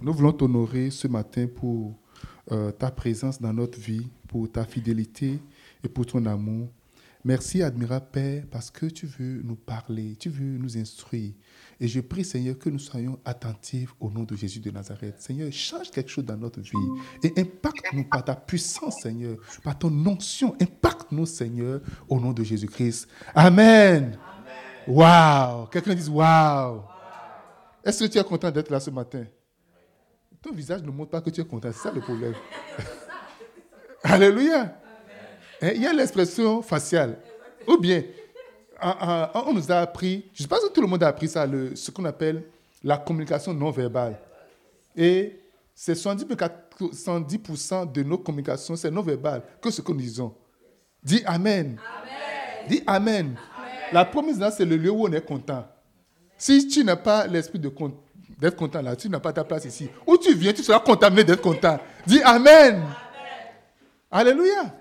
nous voulons t'honorer ce matin pour euh, ta présence dans notre vie, pour ta fidélité et pour ton amour. Merci, admirable Père, parce que tu veux nous parler, tu veux nous instruire. Et je prie, Seigneur, que nous soyons attentifs au nom de Jésus de Nazareth. Seigneur, change quelque chose dans notre vie et impacte-nous par ta puissance, Seigneur, par ton onction. Impacte-nous, Seigneur, au nom de Jésus-Christ. Amen. Waouh! Quelqu'un dise Waouh! Est-ce que tu es content d'être là ce matin? Ton visage ne montre pas que tu es content. C'est ça le problème. Alléluia. Hein, il y a l'expression faciale. Ou bien, on nous a appris, je ne sais pas si tout le monde a appris ça, ce qu'on appelle la communication non verbale. Et c'est 70%, de nos communications, c'est non verbal que ce que nous disons. Dis Amen. Dis Amen. La promesse là, c'est le lieu où on est content. Si tu n'as pas l'esprit d'être content là, tu n'as pas ta place ici. Où tu viens, tu seras contaminé d'être content. Dis Amen. Alléluia.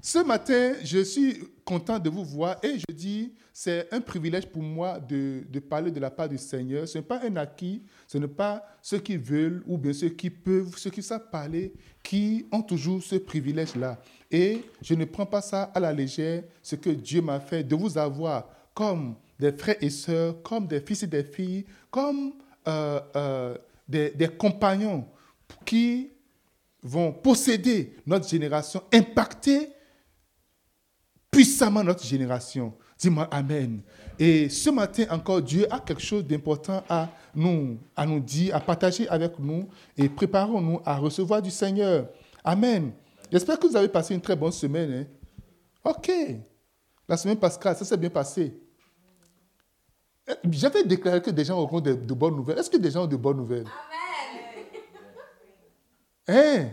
Ce matin, je suis content de vous voir et je dis, c'est un privilège pour moi de, parler de la part du Seigneur. Ce n'est pas un acquis, ce n'est pas ceux qui veulent ou bien ceux qui peuvent, ceux qui savent parler, qui ont toujours ce privilège-là. Et je ne prends pas ça à la légère, ce que Dieu m'a fait, de vous avoir comme des frères et sœurs, comme des fils et des filles, comme euh, euh, des, compagnons qui vont posséder notre génération, impacter puissamment notre génération. Dis-moi Amen. Et ce matin encore, Dieu a quelque chose d'important à nous, à nous dire, à partager avec nous et préparons-nous à recevoir du Seigneur. Amen. J'espère que vous avez passé une très bonne semaine. Hein. Ok. La semaine pascale, ça s'est bien passé. Eh, j'avais déclaré que des gens auront de, bonnes nouvelles. Est-ce que des gens ont de bonnes nouvelles? Amen. Hein?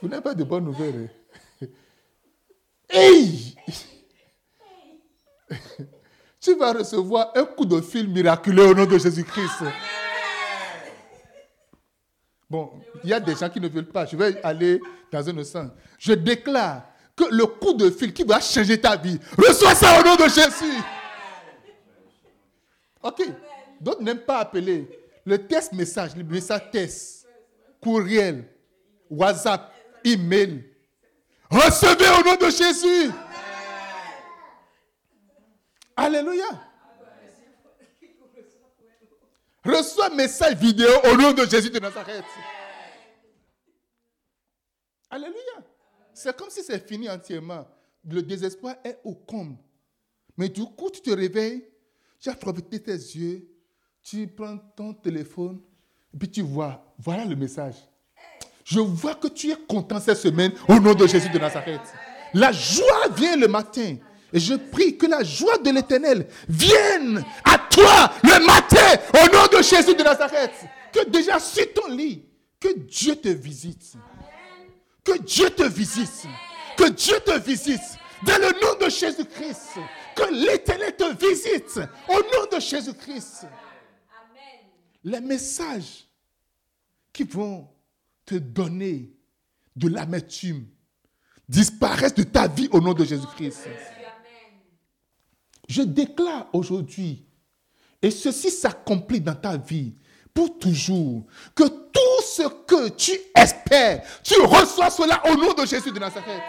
Vous n'avez pas de bonnes nouvelles. Hein? Hey! tu vas recevoir un coup de fil miraculeux au nom de Jésus-Christ. Bon, il y a des gens qui ne veulent pas. Je vais aller dans un sens. Je déclare le coup de fil qui va changer ta vie, reçois ça au nom de Jésus. Ok. D'autres n'aiment pas appeler. Le test message, le message test, courriel, WhatsApp, email, Recevez au nom de Jésus. Alléluia. Reçois message vidéo au nom de Jésus de Nazareth. Alléluia. C'est comme si c'est fini entièrement. Le désespoir est au comble. Mais du coup, tu te réveilles, tu as profité tes yeux, tu prends ton téléphone, et puis tu vois, voilà le message. Je vois que tu es content cette semaine au nom de Jésus de Nazareth. La joie vient le matin. Et je prie que la joie de l'éternel vienne à toi le matin au nom de Jésus de Nazareth. Que déjà sur ton lit, que Dieu te visite. Que Dieu te visite. Que Dieu te visite. Dans le nom de Jésus-Christ. Que l'éternel te visite. Au nom de Jésus-Christ. Les messages qui vont te donner de l'amertume disparaissent de ta vie au nom de Jésus-Christ. Je déclare aujourd'hui, et ceci s'accomplit dans ta vie pour toujours, que tout ce que tu espères, tu reçois cela au nom de Jésus de Nazareth.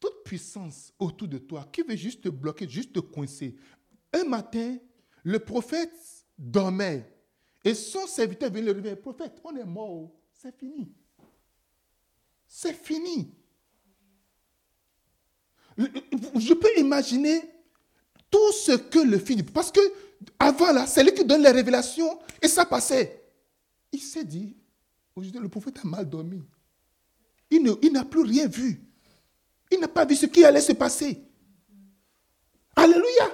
Toute puissance autour de toi qui veut juste te bloquer, juste te coincer. Un matin, le prophète dormait et son serviteur vient le réveiller. Prophète, on est mort. C'est fini. C'est fini. Je peux imaginer tout ce que le fils. Parce que avant là, c'est lui qui donne les révélations et ça passait. Il s'est dit, aujourd'hui, le prophète a mal dormi. Il n'a plus rien vu. Il n'a pas vu ce qui allait se passer. Alléluia.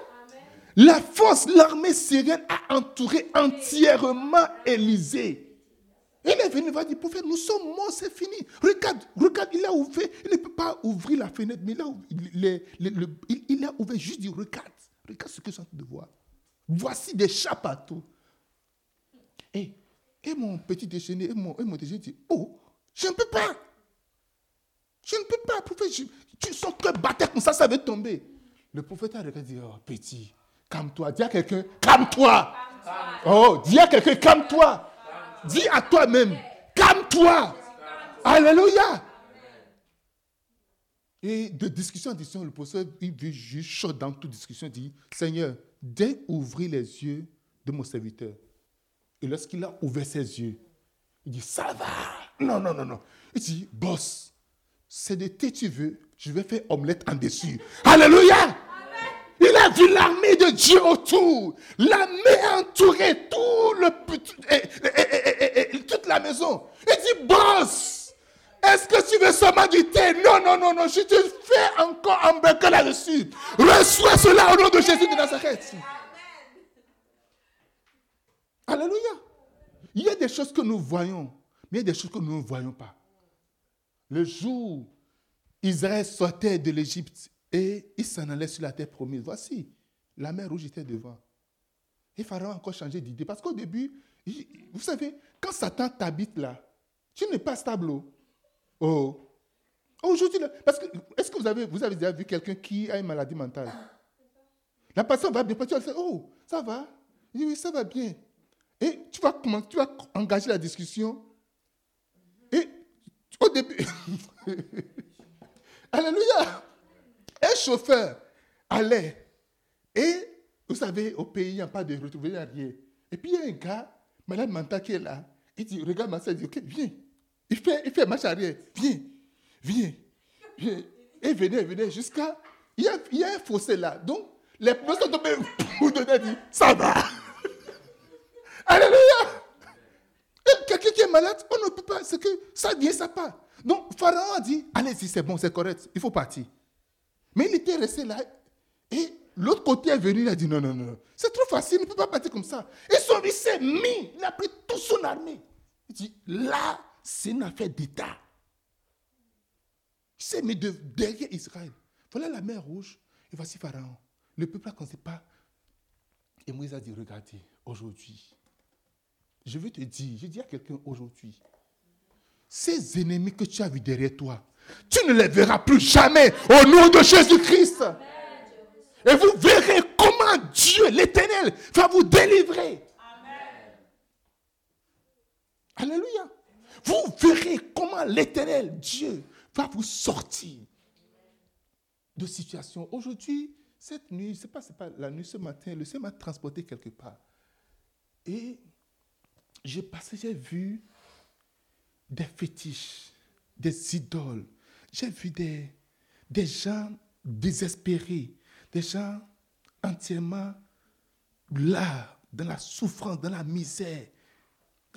La force, l'armée syrienne a entouré entièrement Élisée. Il est venu, il va dire, prophète, nous sommes morts, c'est fini. Regarde, regarde, il a ouvert, il ne peut pas ouvrir la fenêtre, mais il a, ouvert juste dit, regarde, regarde ce que je suis en train de voir. Voici des chats partout. Et, et mon petit déjeuner, et mon, et mon déjeuner dit, oh, je ne peux pas. Je ne peux pas, prophète, tu, son cœur battait comme ça, ça va tomber. Le prophète a regardé, dit, oh, petit, Calme-toi. Dis à quelqu'un, calme-toi. Oh, dis à quelqu'un, calme-toi. Dis à toi-même, calme-toi. Alléluia. Et de discussion en discussion, le professeur, il veut juste chaud dans toute discussion, il dit, Seigneur, dès ouvrir les yeux de mon serviteur. Et lorsqu'il a ouvert ses yeux, il dit, ça va. Non, non, non, non. Il dit, boss, c'est de thé tu veux, je vais faire omelette en dessus. Alléluia. Il a vu l'armée de Dieu autour. L'armée a entouré tout le, toute la maison. Il dit, boss, est-ce que tu veux seulement du thé? Non, non, non, non, je te fais encore un burger là-dessus. Reçois cela au nom de Jésus de Nazareth. Alléluia. Il y a des choses que nous voyons, mais il y a des choses que nous ne voyons pas. Le jour Israël sortait de l'Égypte et il s'en allait sur la terre promise. Voici, la mer rouge était devant. Et Pharaon a encore changé d'idée. Parce qu'au début, vous savez, quand Satan t'habite là, tu n'es pas stable. Oh. oh. Aujourd'hui, parce que, est-ce que vous avez, vous avez déjà vu quelqu'un qui a une maladie mentale? La personne va bien, tu vas dire, oh, ça va? Oui, ça va bien. Et tu vas, comment, tu vas engager la discussion. Et au début, Alléluia, un chauffeur allait. Et vous savez, au pays, il n'y a pas de retrouver rien. Et puis il y a un gars, malade mental qui est là. Il dit, regarde ma soeur, il dit, ok, viens. Il fait, il fait marche arrière. Viens, viens. Et venez, venez, jusqu'à. Il y, a, il y a un fossé là. Donc, les personnes tombées pour donner, ça va. Alléluia. Quelqu'un qui est malade, on ne peut pas. C'est que ça vient, ça part. Donc, Pharaon a dit, allez-y, c'est bon, c'est correct, il faut partir. Mais il était resté là. Et l'autre côté est venu, il a dit, non, non, non, c'est trop facile, il ne peut pas partir comme ça. Et son il s'est mis, il a pris toute son armée. Il dit, là, c'est une affaire d'État. Il s'est mis derrière Israël. Voilà la mer rouge. Et voici Pharaon. Le peuple ne connaissait pas. Et Moïse a dit, regardez, aujourd'hui, je veux te dire, je dis à quelqu'un aujourd'hui, ces ennemis que tu as vus derrière toi, tu ne les verras plus jamais au nom de Jésus-Christ. Et vous verrez comment Dieu, l'Éternel, va vous délivrer. Alléluia. Vous verrez comment l'Éternel, Dieu, va vous sortir de situation. Aujourd'hui, cette nuit, ce n'est pas, pas la nuit ce matin, le Seigneur m'a transporté quelque part. Et j'ai passé, j'ai vu des fétiches, des idoles. J'ai vu des, des gens désespérés, des gens entièrement là, dans la souffrance, dans la misère.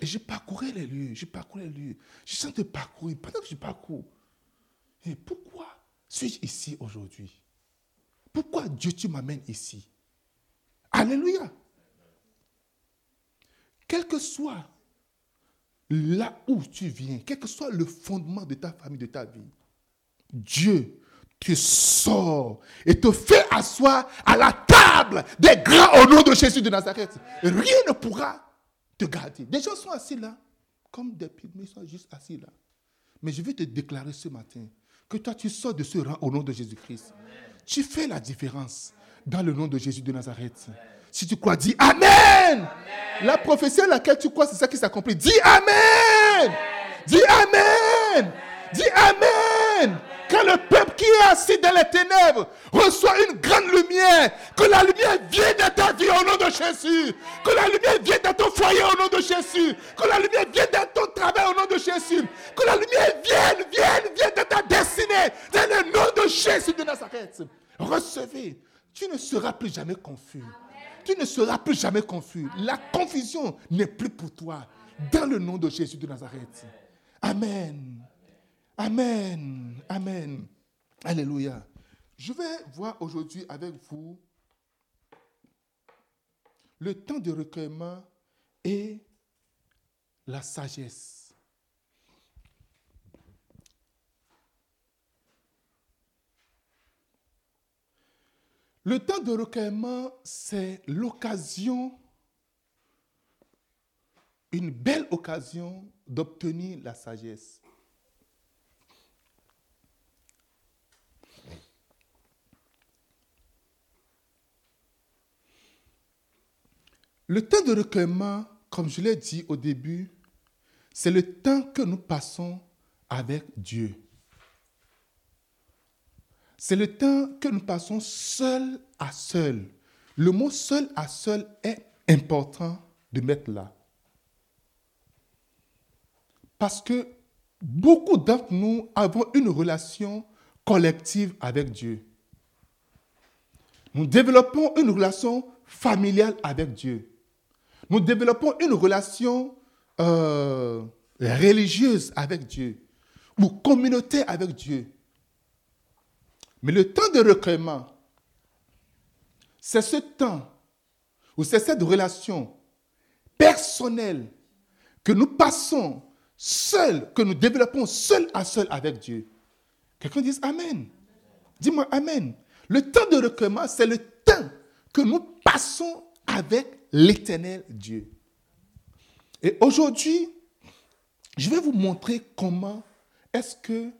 Et je parcourais les lieux, je parcourais les lieux. Je sens de parcourir. Pendant que je parcours, et pourquoi suis-je ici aujourd'hui? Pourquoi Dieu, tu m'amènes ici? Alléluia. Quel que soit là où tu viens, quel que soit le fondement de ta famille, de ta vie, Dieu te sort et te fait asseoir à la table des grands au nom de Jésus de Nazareth. Rien ne pourra te garder. Des gens sont assis là, comme des pygmées, ils sont juste assis là. Mais je vais te déclarer ce matin que toi, tu sors de ce rang au nom de Jésus-Christ. Tu fais la différence dans le nom de Jésus de Nazareth. Si tu crois, dis Amen. La prophétie à laquelle tu crois, c'est ça qui s'accomplit. Dis Amen. Dis Amen. Dis Amen. Quand le peuple qui est assis dans les ténèbres reçoit une grande lumière, que la lumière vienne dans ta vie au nom de Jésus. Que la lumière vienne dans ton foyer au nom de Jésus. Que la lumière vienne dans ton travail au nom de Jésus. Que la lumière vienne, vienne, vienne dans ta destinée. Dans le nom de Jésus de Nazareth. Recevez. Tu ne seras plus jamais confus tu ne seras plus jamais confus. La confusion n'est plus pour toi. Dans le nom de Jésus de Nazareth. Amen. Amen. Amen. Alléluia. Je vais voir aujourd'hui avec vous le temps de recueillement et la sagesse. Le temps de recueillement, c'est l'occasion, une belle occasion d'obtenir la sagesse. Le temps de recueillement, comme je l'ai dit au début, c'est le temps que nous passons avec Dieu. C'est le temps que nous passons seul à seul. Le mot seul à seul est important de mettre là. Parce que beaucoup d'entre nous avons une relation collective avec Dieu. Nous développons une relation familiale avec Dieu. Nous développons une relation euh, religieuse avec Dieu ou communauté avec Dieu. Mais le temps de recueillement, c'est ce temps ou c'est cette relation personnelle que nous passons seul, que nous développons seul à seul avec Dieu. Quelqu'un dise Amen. Dis-moi Amen. Le temps de recueillement, c'est le temps que nous passons avec l'éternel Dieu. Et aujourd'hui, je vais vous montrer comment est-ce que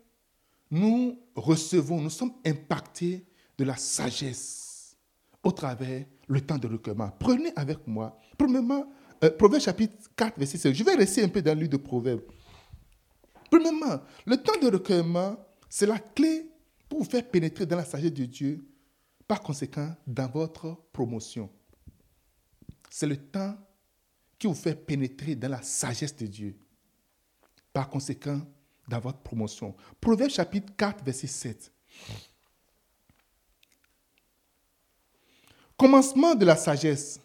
nous recevons, nous sommes impactés de la sagesse au travers le temps de recueillement. Prenez avec moi, premièrement, euh, Proverbe chapitre 4, verset 7. Je vais rester un peu dans le de Proverbe. Premièrement, le temps de recueillement, c'est la clé pour vous faire pénétrer dans la sagesse de Dieu, par conséquent, dans votre promotion. C'est le temps qui vous fait pénétrer dans la sagesse de Dieu. Par conséquent, dans votre promotion. Proverbe chapitre 4, verset 7. Commencement de la sagesse.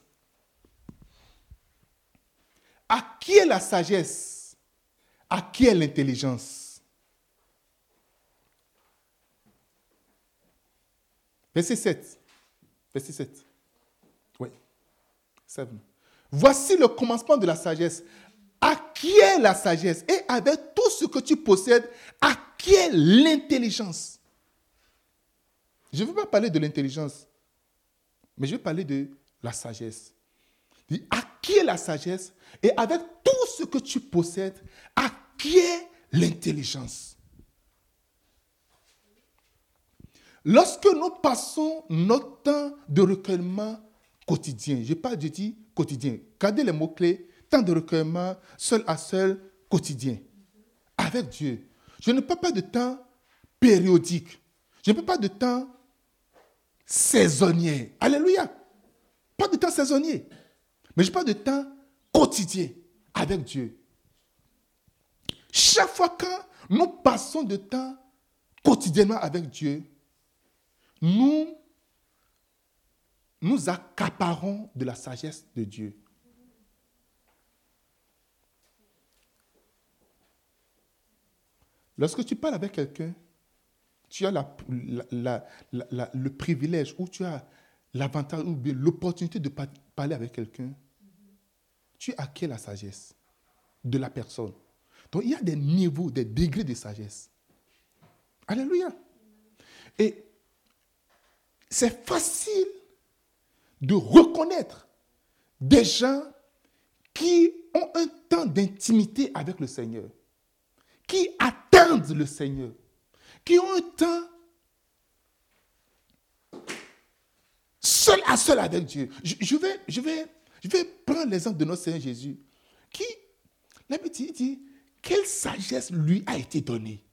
À qui est la sagesse? À qui est l'intelligence? Verset 7. Verset 7. Oui. 7. Voici le commencement de la sagesse. À qui est la sagesse Et avec tout ce que tu possèdes, à qui est l'intelligence? Je ne veux pas parler de l'intelligence, mais je vais parler de la sagesse. À qui est la sagesse Et avec tout ce que tu possèdes, à qui est l'intelligence? Lorsque nous passons notre temps de recueillement quotidien, je parle, de dit quotidien, gardez les mots-clés, temps de recueillement, seul à seul, quotidien, avec Dieu. Je ne parle pas de temps périodique. Je ne parle pas de temps saisonnier. Alléluia. Pas de temps saisonnier. Mais je parle de temps quotidien avec Dieu. Chaque fois que nous passons de temps quotidiennement avec Dieu, nous nous accaparons de la sagesse de Dieu. Lorsque tu parles avec quelqu'un, tu as le privilège ou tu as l'avantage ou l'opportunité de parler avec quelqu'un. Tu acquiers la sagesse de la personne. Donc il y a des niveaux, des degrés de sagesse. Alléluia. Et c'est facile de reconnaître des gens qui ont un temps d'intimité avec le Seigneur, qui attendent le Seigneur, qui ont un temps seul à seul avec Dieu. Je, vais, je, vais, prendre l'exemple de notre Seigneur Jésus, qui, la dit, quelle sagesse lui a été donnée.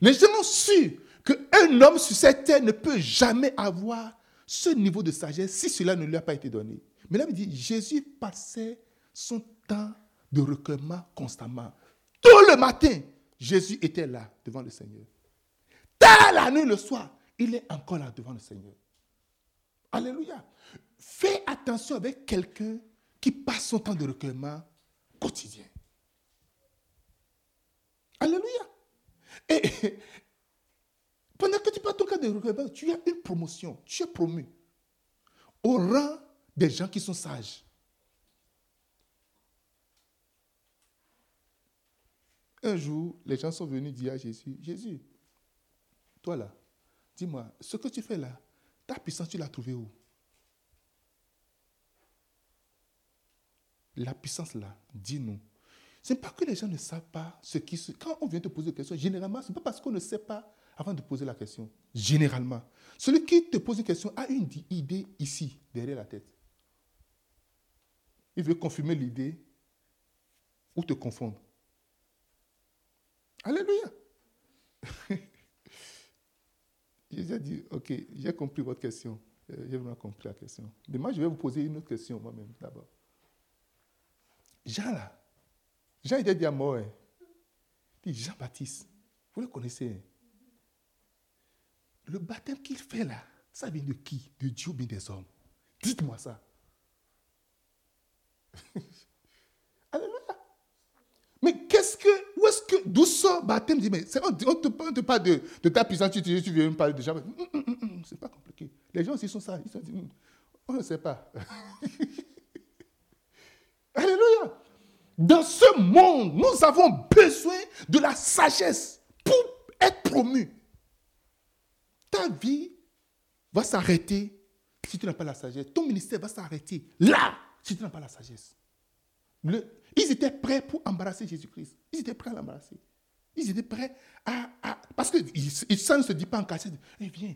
Les gens ont su qu'un homme sur cette terre ne peut jamais avoir ce niveau de sagesse si cela ne lui a pas été donné. Mais là, il dit, Jésus passait son temps de recueillement constamment. Tout le matin, Jésus était là devant le Seigneur. Tard la nuit, le soir, il est encore là devant le Seigneur. Alléluia. Fais attention avec quelqu'un qui passe son temps de recueillement quotidien. Alléluia. Et, pendant que tu passes ton cas de recueillement, tu as une promotion, tu es promu au rang des gens qui sont sages. Un jour, les gens sont venus dire à Jésus, Jésus, toi là, dis-moi, ce que tu fais là, ta puissance, tu l'as trouvée où? La puissance là, dis-nous. Ce n'est pas que les gens ne savent pas ce qui se... Quand on vient te poser une question, généralement, ce n'est pas parce qu'on ne sait pas avant de poser la question. Généralement. Celui qui te pose une question a une idée ici, derrière la tête. Il veut confirmer l'idée ou te confondre. Alléluia. j'ai déjà dit, ok, j'ai compris votre question. Euh, j'ai vraiment compris la question. Moi, je vais vous poser une autre question moi-même d'abord. Jean là, Jean était dit à moi, hein. Jean-Baptiste, vous le connaissez. Hein. Le baptême qu'il fait là, ça vient de qui? De Dieu ou bien des hommes? Dites-moi ça. Alléluia. Mais qu'est-ce que, où est-ce que, d'où baptême dit, mais on ne te parle de, de, ta puissance, tu, tu, viens me parler de Jean. Hum, hum, hum, c'est pas compliqué. Les gens aussi sont ça. Ils sont, on ne sait pas. Alléluia. Dans ce monde, nous avons besoin de la sagesse pour être promu. Ta vie va s'arrêter si tu n'as pas la sagesse. Ton ministère va s'arrêter là si tu n'as pas la sagesse. ils étaient prêts pour embarrasser Jésus-Christ. Ils étaient prêts à l'embarrasser. Ils étaient prêts à... parce que ça ne se dit pas en cachette. Eh viens,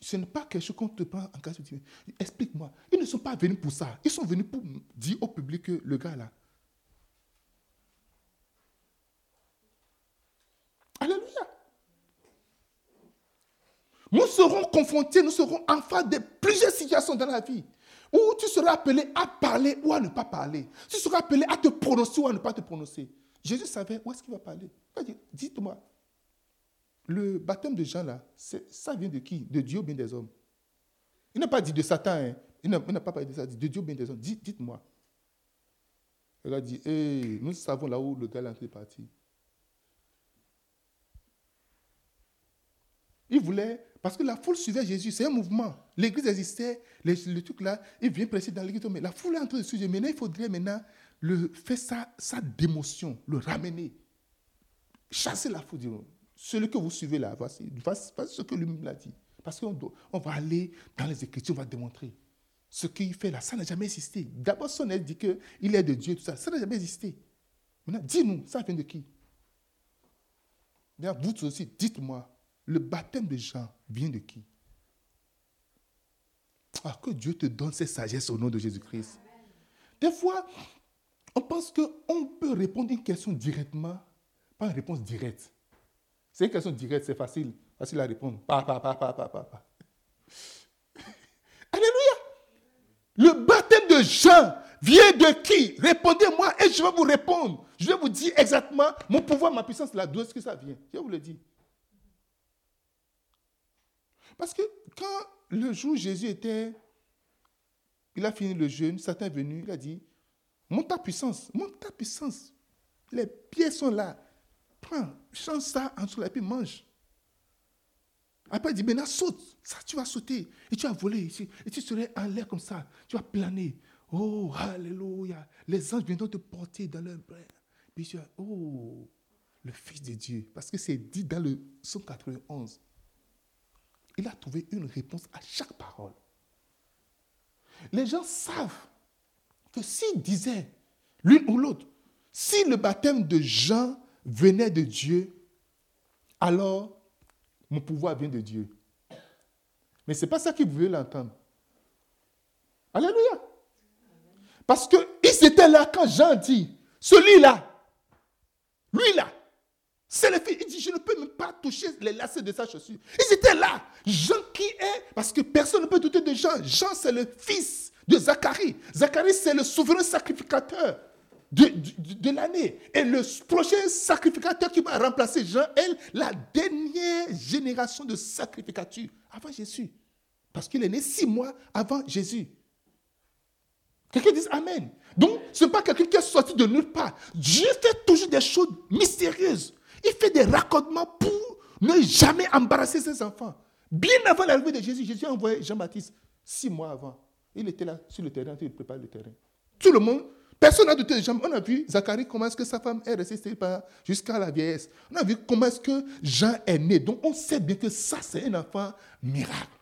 ce n'est pas quelque chose qu'on te prend en cachette. Explique-moi. Ils ne sont pas venus pour ça. Ils sont venus pour dire au public que le gars là. Alléluia. Nous serons confrontés, nous serons en face de plusieurs situations dans la vie où tu seras appelé à parler ou à ne pas parler. Tu seras appelé à te prononcer ou à ne pas te prononcer. Jésus savait où est-ce qu'il va parler. Dites-moi, le baptême de Jean, là, ça vient de qui? De Dieu ou bien des hommes? Il n'a pas dit de Satan. Hein. Il n'a pas parlé de ça. Il de Dieu ou bien des hommes? Dites-moi. Il a dit, hey, nous savons là où le gars est parti. Il voulait, parce que la foule suivait Jésus, c'est un mouvement. L'église existait, le, truc là, il vient presser dans l'église, mais la foule est en train de suivre. Maintenant, il faudrait maintenant le, faire sa, sa démotion, le ramener. Chasser la foule, dire, celui que vous suivez là, voici, voici ce que lui-même a dit. Parce qu'on on va aller dans les Écritures, on va démontrer. Ce qu'il fait là, ça n'a jamais existé. D'abord, son aide dit qu'il est de Dieu, tout ça. Ça n'a jamais existé. Maintenant, dis-nous, ça vient de qui? Vous aussi, dites-moi, le baptême de Jean vient de qui? Ah, Que Dieu te donne cette sagesse au nom de Jésus-Christ. Des fois, on pense qu'on peut répondre une question directement, pas une réponse directe. C'est une question directe, c'est facile, facile à répondre. Alléluia. Le baptême de Jean vient de qui? Répondez-moi et je vais vous répondre. Je vais vous dire exactement mon pouvoir, ma puissance, là, d'où est-ce que ça vient. Je vous le dis. Parce que quand le jour où Jésus était, il a fini le jeûne, Satan est venu, il a dit, monte ta puissance, monte ta puissance. Les pieds sont là. Prends, change ça en dessous et puis mange. Après, il dit, maintenant saute. Ça, tu vas sauter. Et tu vas voler ici. Et tu serais en l'air comme ça. Tu vas planer. Oh, alléluia. Les anges viendront te porter dans leur bras. Puis tu oh, le Fils de Dieu. Parce que c'est dit dans le 191 il a trouvé une réponse à chaque parole. Les gens savent que s'ils disaient l'une ou l'autre, si le baptême de Jean venait de Dieu, alors mon pouvoir vient de Dieu. Mais ce n'est pas ça qu'ils voulaient l'entendre. Alléluia. Parce qu'ils étaient là quand Jean dit, celui-là, lui-là, c'est le fils. Il dit, je ne peux même pas toucher les lacets de sa chaussure. Ils étaient là. Jean qui est, parce que personne ne peut douter de Jean. Jean, c'est le fils de Zacharie. Zacharie, c'est le souverain sacrificateur de, l'année. Et le prochain sacrificateur qui va remplacer Jean est la dernière génération de sacrificature avant Jésus. Parce qu'il est né six mois avant Jésus. Quelqu'un dit Amen. Donc, ce n'est pas quelqu'un qui est sorti de nulle part. Dieu fait toujours des choses mystérieuses. Il fait des raccordements pour ne jamais embarrasser ses enfants. Bien avant l'arrivée de Jésus, Jésus a envoyé Jean-Baptiste six mois avant. Il était là sur le terrain, il prépare le terrain. Tout le monde, personne n'a douté de Jean. On a vu Zacharie, comment est-ce que sa femme est restée jusqu'à la vieillesse. On a vu comment est-ce que Jean est né. Donc on sait bien que ça, c'est un enfant miracle.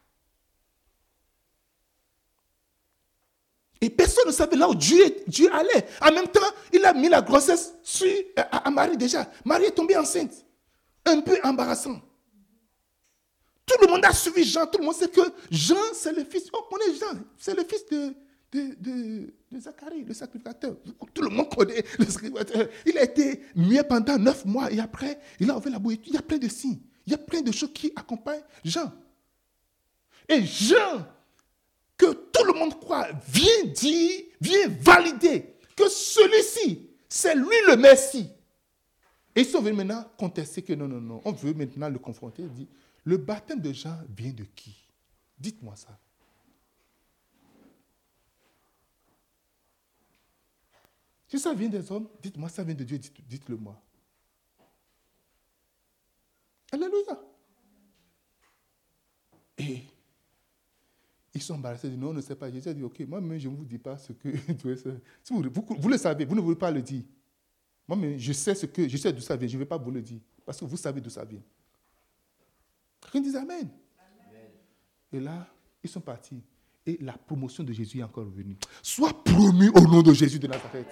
Et personne ne savait là où Dieu, Dieu allait. En même temps, il a mis la grossesse sur, à, Marie déjà. Marie est tombée enceinte. Un peu embarrassant. Tout le monde a suivi Jean. Tout le monde sait que Jean, c'est le fils. On connaît Jean. C'est le fils de, de, Zacharie, le sacrificateur. Tout le monde connaît le sacrificateur. Il a été muet pendant neuf mois et après, il a ouvert la bouille. Il y a plein de signes. Il y a plein de choses qui accompagnent Jean. Et Jean, que tout le monde croit, vient dire, vient valider que celui-ci, c'est lui le Messie. Et ils sont venus maintenant contester que non, non, non, on veut maintenant le confronter. Il dit, le baptême de Jean vient de qui? Dites-moi ça. Si ça vient des hommes, dites-moi, ça vient de Dieu, dites-le moi. Alléluia. Et ils sont embarrassés, non, on ne sait pas. Jésus a dit, ok, moi-même, je ne vous dis pas ce que si vous, vous, le savez, vous ne voulez pas le dire. Moi-même, je sais ce que, je sais d'où ça vient, je ne vais pas vous le dire, parce que vous savez d'où ça vient. Quelqu'un dit Amen. Et là, ils sont partis. Et la promotion de Jésus est encore revenue. Sois promu au nom de Jésus de Nazareth.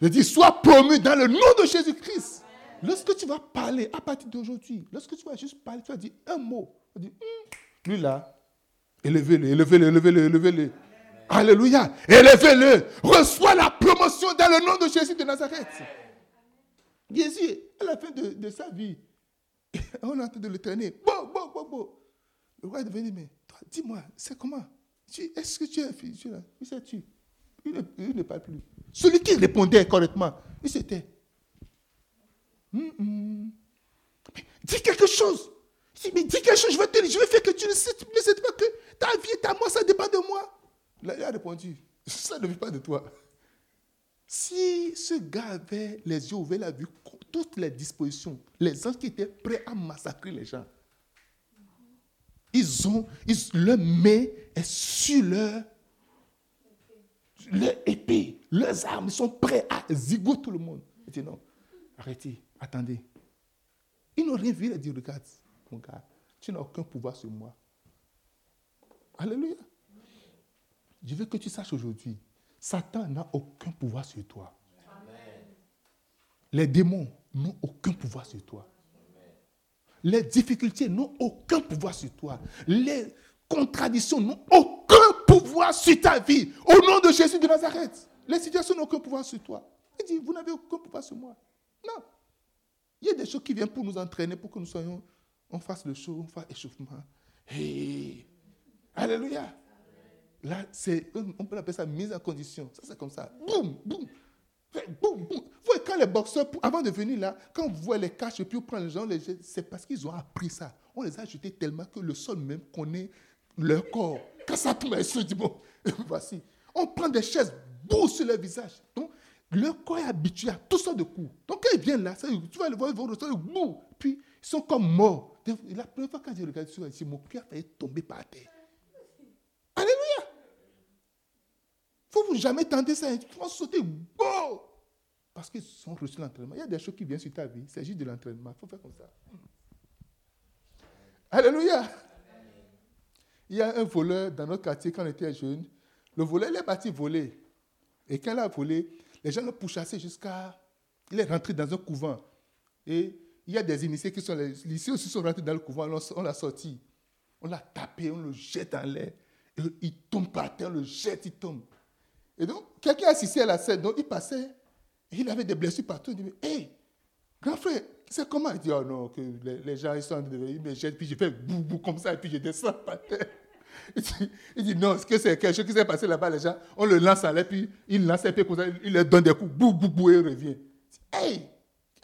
Je dis, sois promu dans le nom de Jésus-Christ. Lorsque tu vas parler à partir d'aujourd'hui, lorsque tu vas juste parler, tu vas dire un mot. Hum, lui là, élevez-le, élevez-le, élevez-le, élevez-le. Alléluia. Élevez-le. Reçois la promotion dans le nom de Jésus de Nazareth. Jésus, à la fin de, sa vie, on est en train de le traîner. Bon, bon, bon, bon. Le roi est devenu, mais toi, dis-moi, c'est comment? Est-ce que tu es un fils? Là Oui, c'est tu. Il ne, parle plus. Celui qui répondait correctement, il s'était. Hum. Dis quelque chose. mais dis quelque chose, je vais, te, je vais faire que tu ne sais, pas que ta vie à moi, ça dépend de moi. Là, il a répondu, ça ne vient pas de toi. Si ce gars avait les yeux ouverts, il a vu toutes les dispositions, les anges qui étaient prêts à massacrer les gens. Ils ont, ils, leur main est sur leur, leur épée, leurs armes, ils sont prêts à zigoter tout le monde. Il dit non, arrêtez, attendez. Ils n'ont rien vu, il a dit, regarde, mon gars, tu n'as aucun pouvoir sur moi. Alléluia. Je veux que tu saches aujourd'hui, Satan n'a aucun pouvoir sur toi. Les démons n'ont aucun pouvoir sur toi. Les difficultés n'ont aucun pouvoir sur toi. Les contradictions n'ont aucun pouvoir sur ta vie. Au nom de Jésus de Nazareth, les situations n'ont aucun pouvoir sur toi. Il dit, vous n'avez aucun pouvoir sur moi. Non. Il y a des choses qui viennent pour nous entraîner, pour que nous soyons, on fasse le show, on fasse échauffement. Hey. Alléluia. Là, c'est, on peut appeler ça mise en condition. Ça, c'est comme ça. Boum, boum. Boum. Vous quand les boxeurs, avant de venir là, quand vous voyez les caches et puis on prend les gens, c'est parce qu'ils ont appris ça. On les a jetés tellement que le sol même connaît leur corps. Quand ça tombe, ils se dit, bon, voici. On prend des chaises, boum, sur leur visage. Donc, leur corps est habitué à tout ça de coups. Donc, quand ils viennent là, tu vas les voir, ils vont ressortir, boum, puis ils sont comme morts. La première fois quand j'ai regardé ça, mon cœur failli tomber par terre. Alléluia. Faut jamais tenter ça. Il faut sauter. Bon. Parce qu'ils sont reçus l'entraînement. Il y a des choses qui viennent sur ta vie. C'est juste de l'entraînement. Il faut faire comme ça. Alléluia. Il y a un voleur dans notre quartier quand on était jeune. Le voleur, il est parti voler. Et quand il a volé, les gens l'ont pourchassé jusqu'à. Il est rentré dans un couvent. Et il y a des initiés qui sont. Les lycées aussi sont rentrés dans le couvent. On l'a sorti. On l'a tapé, on le jette en l'air il tombe par terre, le jette, il tombe. Et donc, quelqu'un assistait à la scène, donc il passait, il avait des blessures partout. Il dit, hé, grand frère, c'est comment? Il dit, oh non, que les, gens, ils sont ils me jettent, puis je fais boubou comme ça, et puis je descends par terre. Il dit, non, ce que c'est quelque chose qui s'est passé là-bas, les gens, on le lance à l'air, puis il lance un peu comme ça, il leur donne des coups, bou, bou, bou, et il revient. Hey!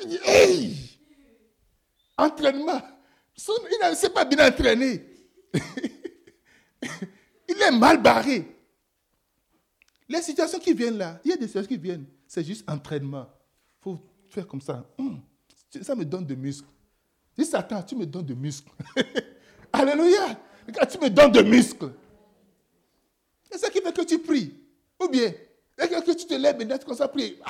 Il dit, hey! Entraînement. Il ne s'est pas bien entraîné. Il est mal barré. Les situations qui viennent là, il y a des situations qui viennent, c'est juste entraînement. Il faut faire comme ça. Hum, ça me donne de muscles. Dis Satan, tu me donnes de muscles. Alléluia. tu me donnes de muscles. C'est ça qui fait que tu pries. Ou bien, que tu te lèves et tu commences à prier.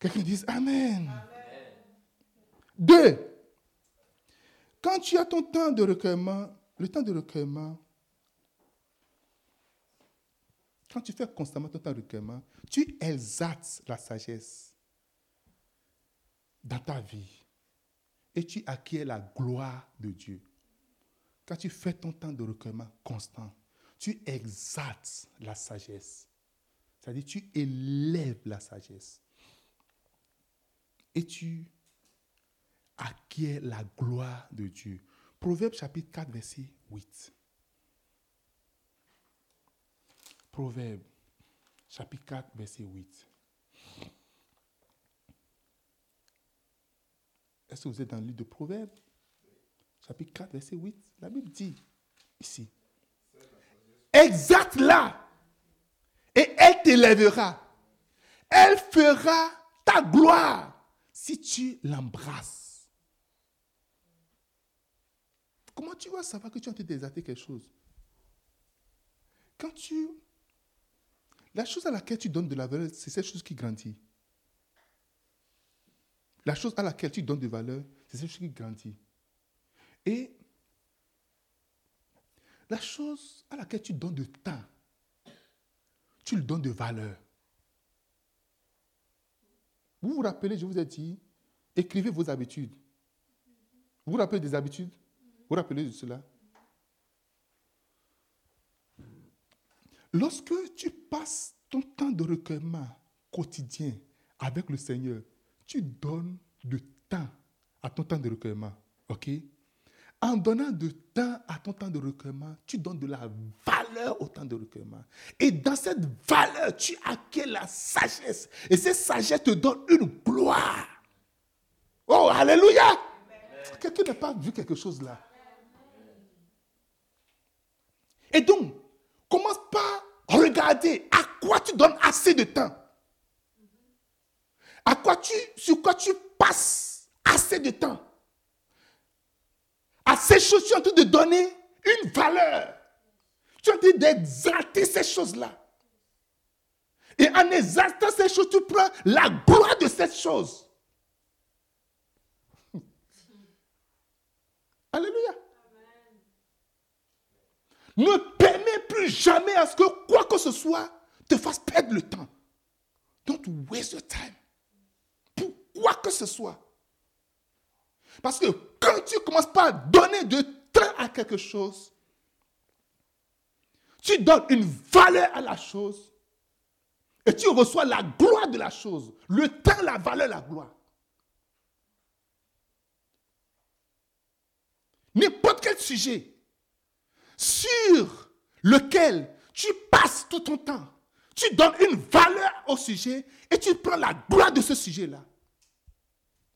Quelqu'un dit Amen. Amen. Deux, quand tu as ton temps de recueillement, le temps de recueillement, quand tu fais constamment ton temps de recueillement, tu exaltes la sagesse dans ta vie et tu acquiers la gloire de Dieu. quand tu fais ton temps de recueillement constant, tu exaltes la sagesse. C'est-à-dire tu élèves la sagesse. Et tu acquiers la gloire de Dieu. Proverbe chapitre 4, verset 8. Proverbe chapitre 4, verset 8. Est-ce que vous êtes dans le livre de Proverbes Chapitre 4, verset 8. La Bible dit ici. Exact-la et elle t'élèvera. Elle fera ta gloire si tu l'embrasses. Comment tu vas savoir que tu as été déserté quelque chose? Quand tu... La chose à laquelle tu donnes de la valeur, c'est cette chose qui grandit. La chose à laquelle tu donnes de valeur, c'est cette chose qui grandit. Et la chose à laquelle tu donnes de temps, tu le donnes de valeur. Vous vous rappelez, je vous ai dit, écrivez vos habitudes. Vous vous rappelez des habitudes? Vous rappelez de cela? Lorsque tu passes ton temps de recueillement quotidien avec le Seigneur, tu donnes du temps à ton temps de recueillement. OK? En donnant du temps à ton temps de recueillement, tu donnes de la valeur au temps de recueillement. Et dans cette valeur, tu acquiers la sagesse. Et cette sagesse te donne une gloire. Oh, Alléluia Quelqu'un n'a pas vu quelque chose là. Et donc, commence par regarder à quoi tu donnes assez de temps. À quoi tu, sur quoi tu passes assez de temps. À ces choses, tu es en train de donner une valeur. Tu es en train d'exalter ces choses-là. Et en exaltant ces choses, tu prends la gloire de cette chose. Alléluia. Ne permets plus jamais à ce que quoi que ce soit te fasse perdre le temps. Don't waste your time quoi que ce soit. Parce que quand tu commences pas à donner de temps à quelque chose, tu donnes une valeur à la chose et tu reçois la gloire de la chose. Le temps, la valeur, la gloire. N'importe quel sujet sur lequel tu passes tout ton temps, tu donnes une valeur au sujet et tu prends la gloire de ce sujet-là.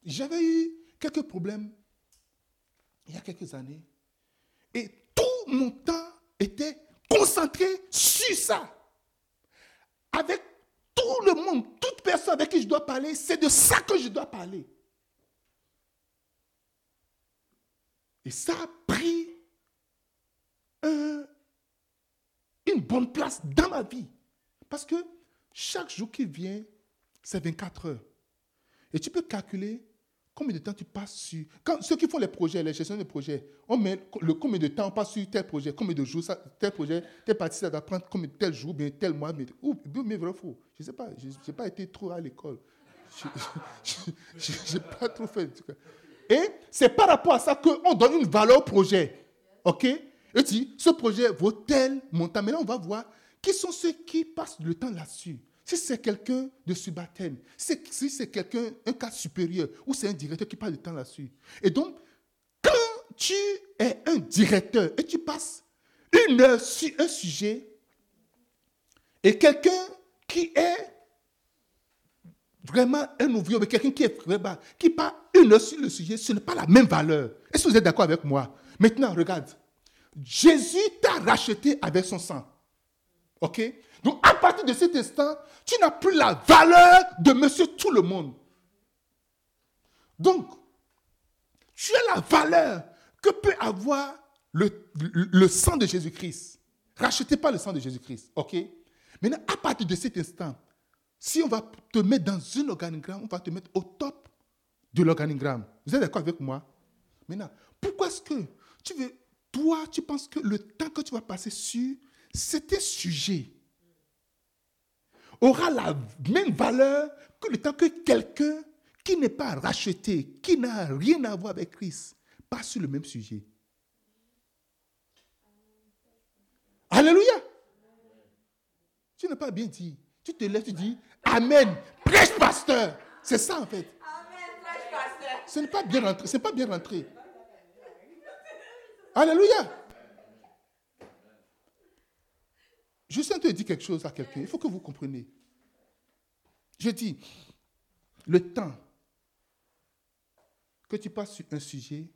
J'avais eu quelques problèmes il y a quelques années. Et tout mon temps était concentré sur ça. Avec tout le monde, toute personne avec qui je dois parler, c'est de ça que je dois parler. Et ça a pris une bonne place dans ma vie. Parce que chaque jour qui vient, c'est 24 heures. Et tu peux calculer Combien de temps tu passes sur. Quand, ceux qui font les projets, les gestions de projets, on met le combien de temps on passe sur tel projet, combien de jours, ça, tel projet, tel partie, ça va prendre combien, tel jour, bien tel mois, mais, ou, mais vrai faux? Je ne sais pas, je n'ai pas été trop à l'école. Je n'ai pas trop fait. Et c'est par rapport à ça qu'on donne une valeur au projet. OK? Et dis, ce projet vaut tel montant. Maintenant, on va voir qui sont ceux qui passent le temps là-dessus. Si c'est quelqu'un de subalterne, si c'est quelqu'un, un cas supérieur, ou c'est un directeur qui passe du temps là-dessus. Et donc, quand tu es un directeur et tu passes une heure sur un sujet, et quelqu'un qui est vraiment un ouvrier, mais quelqu'un qui est vraiment, qui passe une heure sur le sujet, ce n'est pas la même valeur. Est-ce que vous êtes d'accord avec moi? Maintenant, regarde. Jésus t'a racheté avec son sang. OK? Donc à partir de cet instant, tu n'as plus la valeur de monsieur tout le monde. Donc, tu as la valeur que peut avoir le, sang de Jésus-Christ. Rachetez pas le sang de Jésus-Christ. OK? Maintenant, à partir de cet instant, si on va te mettre dans un organigramme, on va te mettre au top de l'organigramme. Vous êtes d'accord avec moi? Maintenant, pourquoi est-ce que tu veux, toi, tu penses que le temps que tu vas passer sur cet sujet aura la même valeur que le temps que quelqu'un qui n'est pas racheté, qui n'a rien à voir avec Christ, passe sur le même sujet. Alléluia. Tu n'as pas bien dit. Tu te lèves, tu dis Amen. Prêche, pasteur. C'est ça en fait. Amen, prêche, pasteur. Ce n'est pas bien rentré. Pas bien rentré. Alléluia. Train de dire quelque chose à quelqu'un. Il faut que vous compreniez. Je dis, le temps que tu passes sur un sujet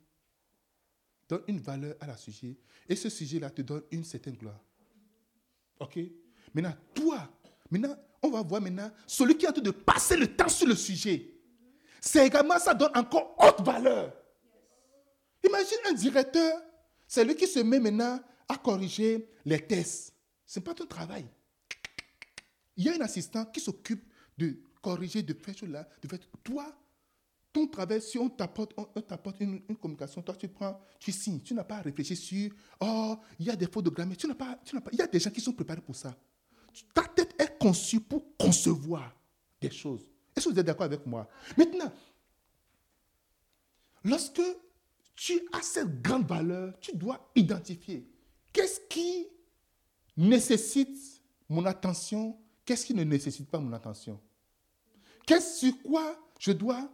donne une valeur à la sujet et ce sujet-là te donne une certaine gloire. OK? Maintenant, toi, maintenant, on va voir maintenant celui qui est en train de passer le temps sur le sujet. C'est également, ça donne encore haute valeur. Imagine un directeur, c'est lui qui se met maintenant à corriger les tests. Ce n'est pas ton travail. Il y a un assistant qui s'occupe de corriger, de faire cela, de faire. Toi, ton travail, si on t'apporte, une, communication, toi tu prends, tu signes. Tu n'as pas à réfléchir sur, oh, il y a des fautes de grammaire. Tu n'as pas, tu n'as pas, il y a des gens qui sont préparés pour ça. Ta tête est conçue pour concevoir des choses. Est-ce que vous êtes d'accord avec moi? Maintenant, lorsque tu as cette grande valeur, tu dois identifier. Qu'est-ce qui nécessite mon attention, qu'est-ce qui ne nécessite pas mon attention? Qu'est-ce sur quoi je dois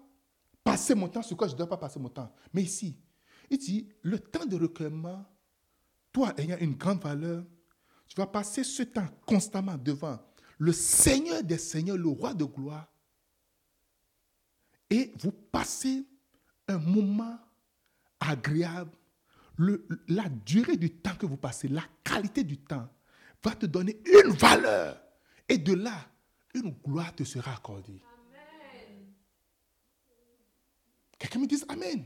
passer mon temps, sur quoi je ne dois pas passer mon temps? Mais ici, il dit, le temps de recueillement, toi ayant une grande valeur, tu vas passer ce temps constamment devant le Seigneur des Seigneurs, le roi de gloire, et vous passez un moment agréable. la durée du temps que vous passez, la qualité du temps, va te donner une valeur. Et de là, une gloire te sera accordée. Quelqu'un me dise Amen.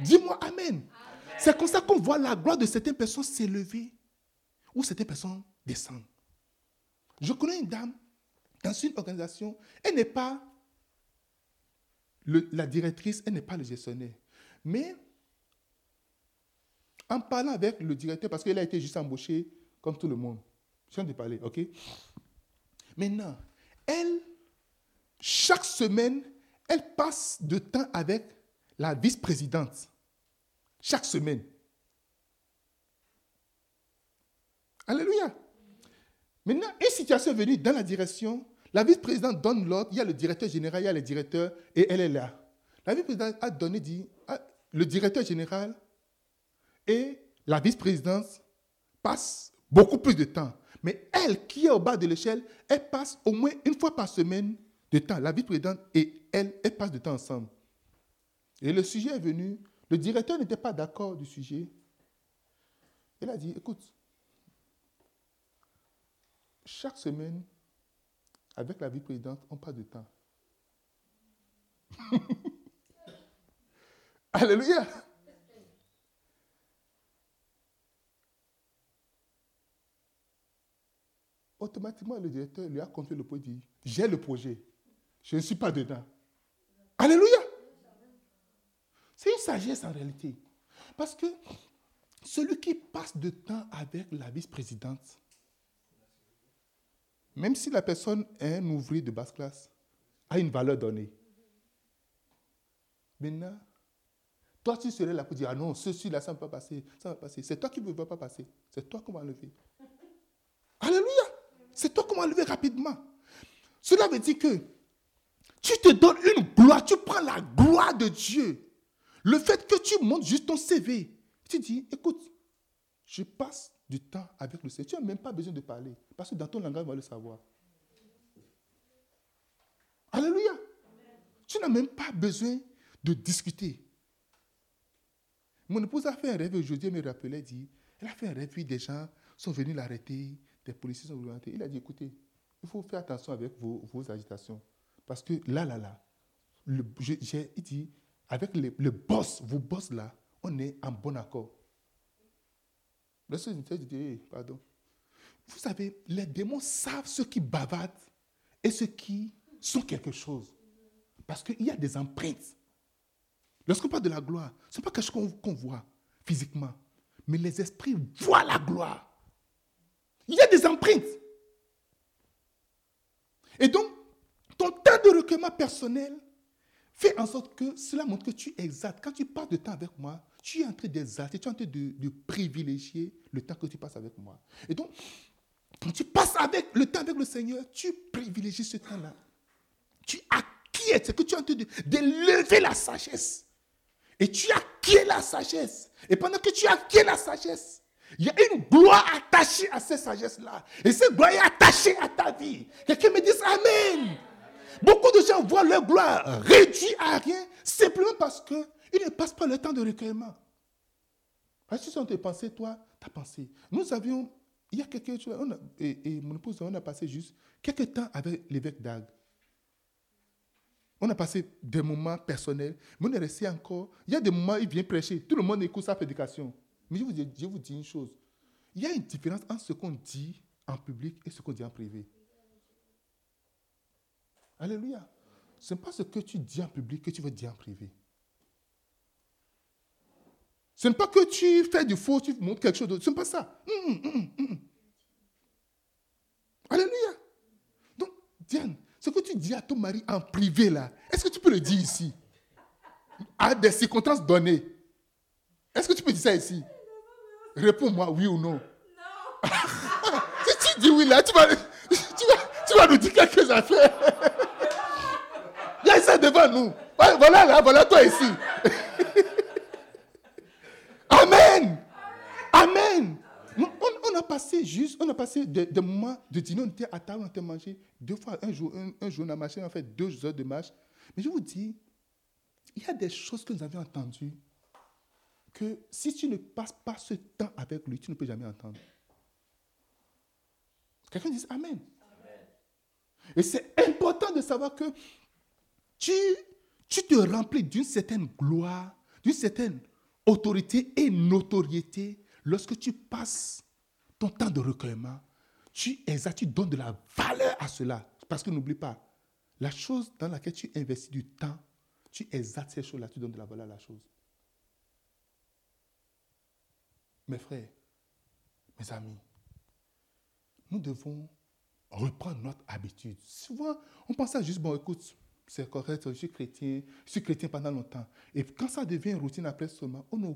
Dis-moi Amen. C'est comme ça qu'on voit la gloire de certaines personnes s'élever ou certaines personnes descendre. Je connais une dame dans une organisation, elle n'est pas la directrice, elle n'est pas le gestionnaire. Mais en parlant avec le directeur, parce qu'elle a été juste embauchée comme tout le monde. Je viens de parler, ok? Maintenant, elle, chaque semaine, elle passe de temps avec la vice-présidente. Chaque semaine. Alléluia. Maintenant, une situation est venue dans la direction. La vice-présidente donne l'ordre. Il y a le directeur général, il y a le directeur, et elle est là. La vice-présidente a donné, dit, ah, le directeur général et la vice-présidente passent beaucoup plus de temps. Mais elle, qui est au bas de l'échelle, elle passe au moins une fois par semaine de temps. La vice-présidente et elle, elles passent du temps ensemble. Et le sujet est venu. Le directeur n'était pas d'accord du sujet. Il a dit, écoute, chaque semaine, avec la vice-présidente, on passe de temps. Alléluia. Automatiquement, le directeur lui a confié le projet. dit, j'ai le projet. Je ne suis pas dedans. Alléluia. C'est une sagesse en réalité. Parce que celui qui passe de temps avec la vice-présidente, même si la personne est un ouvrier de basse classe, a une valeur donnée. Maintenant, toi, tu serais là pour dire, ah non, ceci-là, ça ne va pas passer, ça va passer. C'est toi qui ne veux pas passer. C'est toi qu'on va enlever. C'est toi qu'on va enlever rapidement. Cela veut dire que tu te donnes une gloire, tu prends la gloire de Dieu. Le fait que tu montes juste ton CV, tu dis, écoute, je passe du temps avec le Seigneur. Tu n'as même pas besoin de parler, parce que dans ton langage, on va le savoir. Alléluia. Tu n'as même pas besoin de discuter. Mon épouse a fait un rêve aujourd'hui, elle me rappelait, dit, elle a fait un rêve, puis des gens sont venus l'arrêter, des policiers sont venus Il a dit, écoutez, il faut faire attention avec vos, vos agitations. Parce que là, là, là, j'ai dit, avec le boss, vos boss là, on est en bon accord. Le seul dit, pardon. Vous savez, les démons savent ceux qui bavardent et ceux qui sont quelque chose. Parce qu'il y a des empreintes. Lorsqu'on parle de la gloire, ce n'est pas quelque chose qu'on voit physiquement, mais les esprits voient la gloire. Il y a des empreintes. Et donc, ton temps de recueillement personnel fait en sorte que cela montre que tu exaltes. Quand tu passes de temps avec moi, tu es en train d'exalter, tu es en train de, privilégier le temps que tu passes avec moi. Et donc, Quand tu passes avec le temps avec le Seigneur, tu privilégies ce temps-là. Tu acquiers, c'est que tu es en train de, la sagesse. Et tu acquiers la sagesse. Et pendant que tu acquiers la sagesse, il y a une gloire attachée à cette sagesse-là. Et cette gloire est attachée à ta vie. Quelqu'un me dit Amen. Beaucoup de gens voient leur gloire réduite à rien simplement parce qu'ils ne passent pas le temps de recueillement. Parce que si on te pensé, toi, tu as pensé. Nous avions, il y a quelques jours, et, mon épouse, on a passé juste quelques temps avec l'évêque d'Ag. On a passé des moments personnels, mais on est resté encore. Il y a des moments il vient prêcher. Tout le monde écoute sa prédication. Mais je vous, dis, vous dis une chose. Il y a une différence entre ce qu'on dit en public et ce qu'on dit en privé. Alléluia. Ce n'est pas ce que tu dis en public que tu veux dire en privé. Ce n'est pas que tu fais du faux, tu montres quelque chose. Ce n'est pas ça. Hum, hum, hum, Alléluia. Donc, Diane, ce que tu dis à ton mari en privé, là, est-ce que tu peux le dire ici? À des circonstances données. Est-ce que tu peux dire ça ici? Réponds-moi oui ou non. Non. si tu dis oui, là, tu vas, tu vas, nous dire quelques affaires. Il y a ça devant nous. Voilà là, voilà toi ici. Amen. Amen. On, a passé juste, on a passé des, moments de dîner, on était à table, on était mangé deux fois, un jour, un, jour on a marché, on a fait deux heures de marche. Mais je vous dis, il y a des choses que nous avions entendues que si tu ne passes pas ce temps avec lui, tu ne peux jamais entendre. Quelqu'un dit Amen. Et c'est important de savoir que tu, tu te remplis d'une certaine gloire, d'une certaine autorité et notoriété lorsque tu passes ton temps de recueillement. Tu exaltes, tu donnes de la valeur à cela. Parce que n'oublie pas, la chose dans laquelle tu investis du temps, tu exaltes ces choses-là, tu donnes de la valeur à la chose. Mes frères, mes amis, nous devons reprendre notre habitude. Souvent, on pense à juste, bon, écoute, c'est correct, je suis chrétien, je suis chrétien pendant longtemps. Et quand ça devient une routine après seulement, on ne,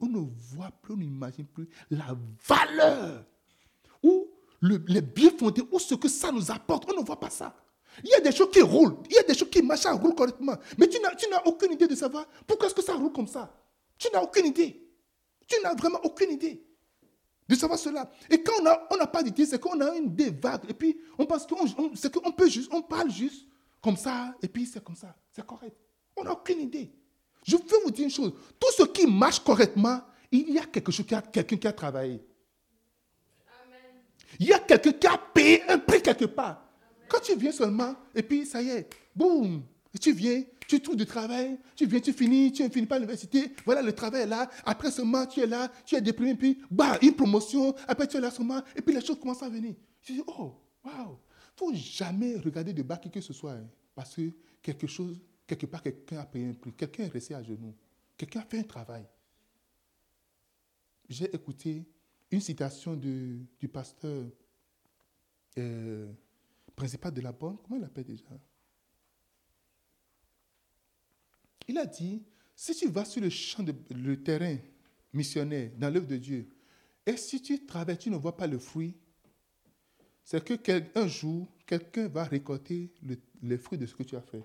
on ne voit plus, on n'imagine plus la valeur ou le, les bien fondés ou ce que ça nous apporte. On ne voit pas ça. Il y a des choses qui roulent, il y a des choses qui marchent, ça roule correctement. Mais tu n'as aucune idée de savoir pourquoi est-ce que ça roule comme ça. Tu n'as aucune idée. Tu n'as vraiment aucune idée de savoir cela. Et quand on n'a pas d'idée, c'est qu'on a une idée vague. Et puis, on pense qu'on peut juste, on parle juste comme ça, et puis c'est comme ça. C'est correct. On n'a aucune idée. Je veux vous dire une chose. Tout ce qui marche correctement, il y a quelque chose, quelqu'un qui a travaillé. Il y a quelqu'un qui a payé un prix quelque part. Quand tu viens seulement, et puis ça y est, boum, tu viens, tu trouves du travail, tu viens, tu finis, tu ne finis pas l'université, voilà le travail est là, après seulement tu es là, tu es déprimé, puis bah, une promotion, après tu es là seulement, et puis les choses commencent à venir. Je dis, oh, waouh, faut jamais regarder de bas qui que ce soit, hein, parce que quelque chose, quelque part, quelqu'un a payé un prix, quelqu'un est resté à genoux, quelqu'un a fait un travail. J'ai écouté une citation du pasteur euh, principal de la banque, comment il l'appelle déjà? Il a dit, si tu vas sur le champ, de, le terrain missionnaire, dans l'œuvre de Dieu, et si tu travailles, tu ne vois pas le fruit, c'est que jour, quelqu'un va récolter le, les fruits de ce que tu as fait.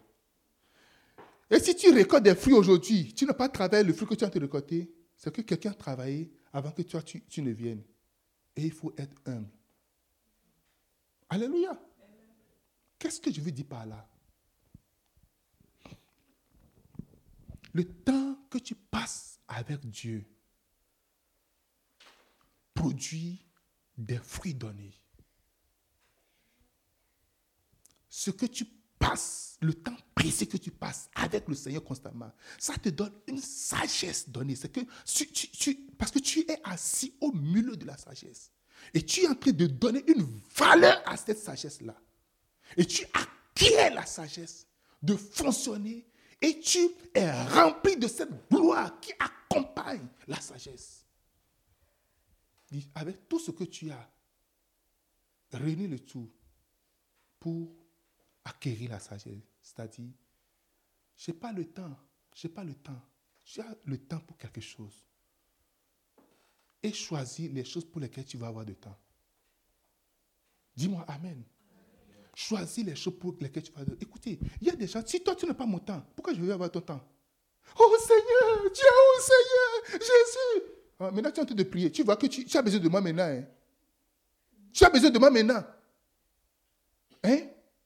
Et si tu récoltes des fruits aujourd'hui, tu n'as pas travaillé le fruit que tu as récolté, c'est que quelqu'un a travaillé avant que toi, tu, tu ne viennes. Et il faut être humble. Alléluia. Qu'est-ce que je veux dire par là? Le temps que tu passes avec Dieu produit des fruits donnés. Ce que tu passes, le temps précis que tu passes avec le Seigneur constamment, ça te donne une sagesse donnée. C'est que parce que tu es assis au milieu de la sagesse. Et tu es en train de donner une valeur à cette sagesse-là. Et tu acquiers la sagesse de fonctionner et tu es rempli de cette gloire qui accompagne la sagesse. Avec tout ce que tu as, réunis le tout pour acquérir la sagesse. C'est-à-dire, je n'ai pas le temps, je n'ai pas le temps. Tu as le temps pour quelque chose. Et choisis les choses pour lesquelles tu vas avoir du temps. Dis-moi Amen. Choisis les choses pour lesquelles tu vas. Écoutez, il y a des gens, si toi tu n'as pas mon temps, pourquoi je vais avoir ton temps? Oh Seigneur, Dieu, oh Seigneur, Jésus. Ah, maintenant tu es en train de prier. Tu vois que tu, as besoin de moi maintenant. Hein? Tu as besoin de moi maintenant. Hein?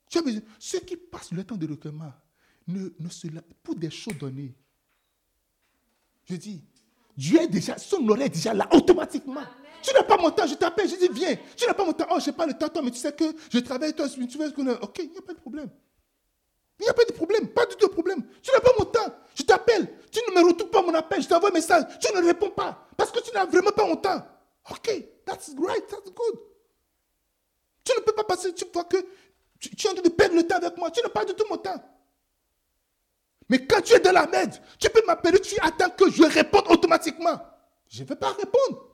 Tu as besoin. Ceux qui passent le temps de recueillement, ne, ne se, pour des choses données, je dis, Dieu est déjà, son oreille est déjà là automatiquement. Tu n'as pas mon temps, je t'appelle, je dis viens. Tu n'as pas mon temps, oh, je n'ai pas le temps, toi, mais tu sais que je travaille, toi, tu veux qu'on Ok, il n'y a pas de problème. Il n'y a pas de problème, pas du tout de problème. Tu n'as pas mon temps, je t'appelle. Tu ne me retournes pas mon appel, je t'envoie un message, tu ne réponds pas parce que tu n'as vraiment pas mon temps. Ok, that's great, that's good. Tu ne peux pas passer, tu vois que tu, tu es en train de perdre le temps avec moi, tu n'as pas du tout mon temps. Mais quand tu es dans la merde, tu peux m'appeler, tu attends que je réponde automatiquement. Je ne vais pas répondre.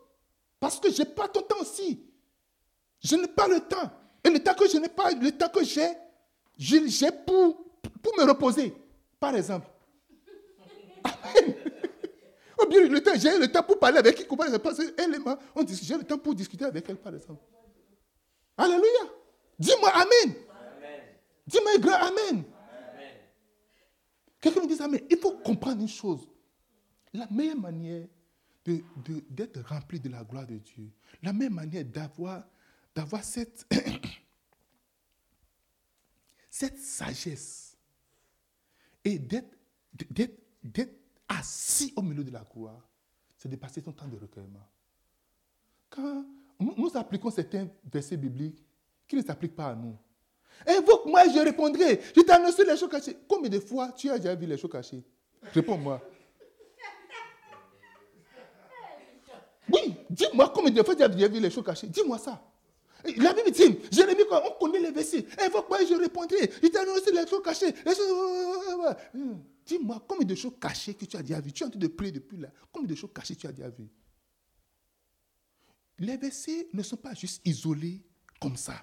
Parce que je n'ai pas ton temps aussi. Je n'ai pas le temps. Et le temps que je n'ai pas, le temps que j'ai, j'ai pour, pour me reposer. Par exemple. Amen. Ou bien le temps, j'ai le temps pour parler avec qui on dit, j'ai le temps pour discuter avec elle, par exemple. Alléluia. Dis-moi Amen. Dis-moi grand Amen. Quelqu'un me dit ça, mais il faut comprendre une chose. La meilleure manière d'être de, rempli de la gloire de Dieu, la meilleure manière d'avoir, cette, cette sagesse et d'être, assis au milieu de la gloire, c'est de passer ton temps de recueillement. Quand nous appliquons certains versets bibliques qui ne s'appliquent pas à nous, Invoque-moi, je répondrai. Je t'ai annoncé les choses cachées. Combien de fois tu as déjà vu les choses cachées? Réponds-moi. Oui, dis-moi combien de fois tu as déjà vu les choses cachées. Dis-moi ça. La Bible dit, Jérémie, on connaît les versets. Invoque-moi, je répondrai. Je t'ai annoncé les choses cachées. Dis-moi combien de choses cachées que tu as déjà vues. Tu es en train de prier depuis là. Combien de choses cachées tu as déjà vues? Les versets ne sont pas juste isolés comme ça.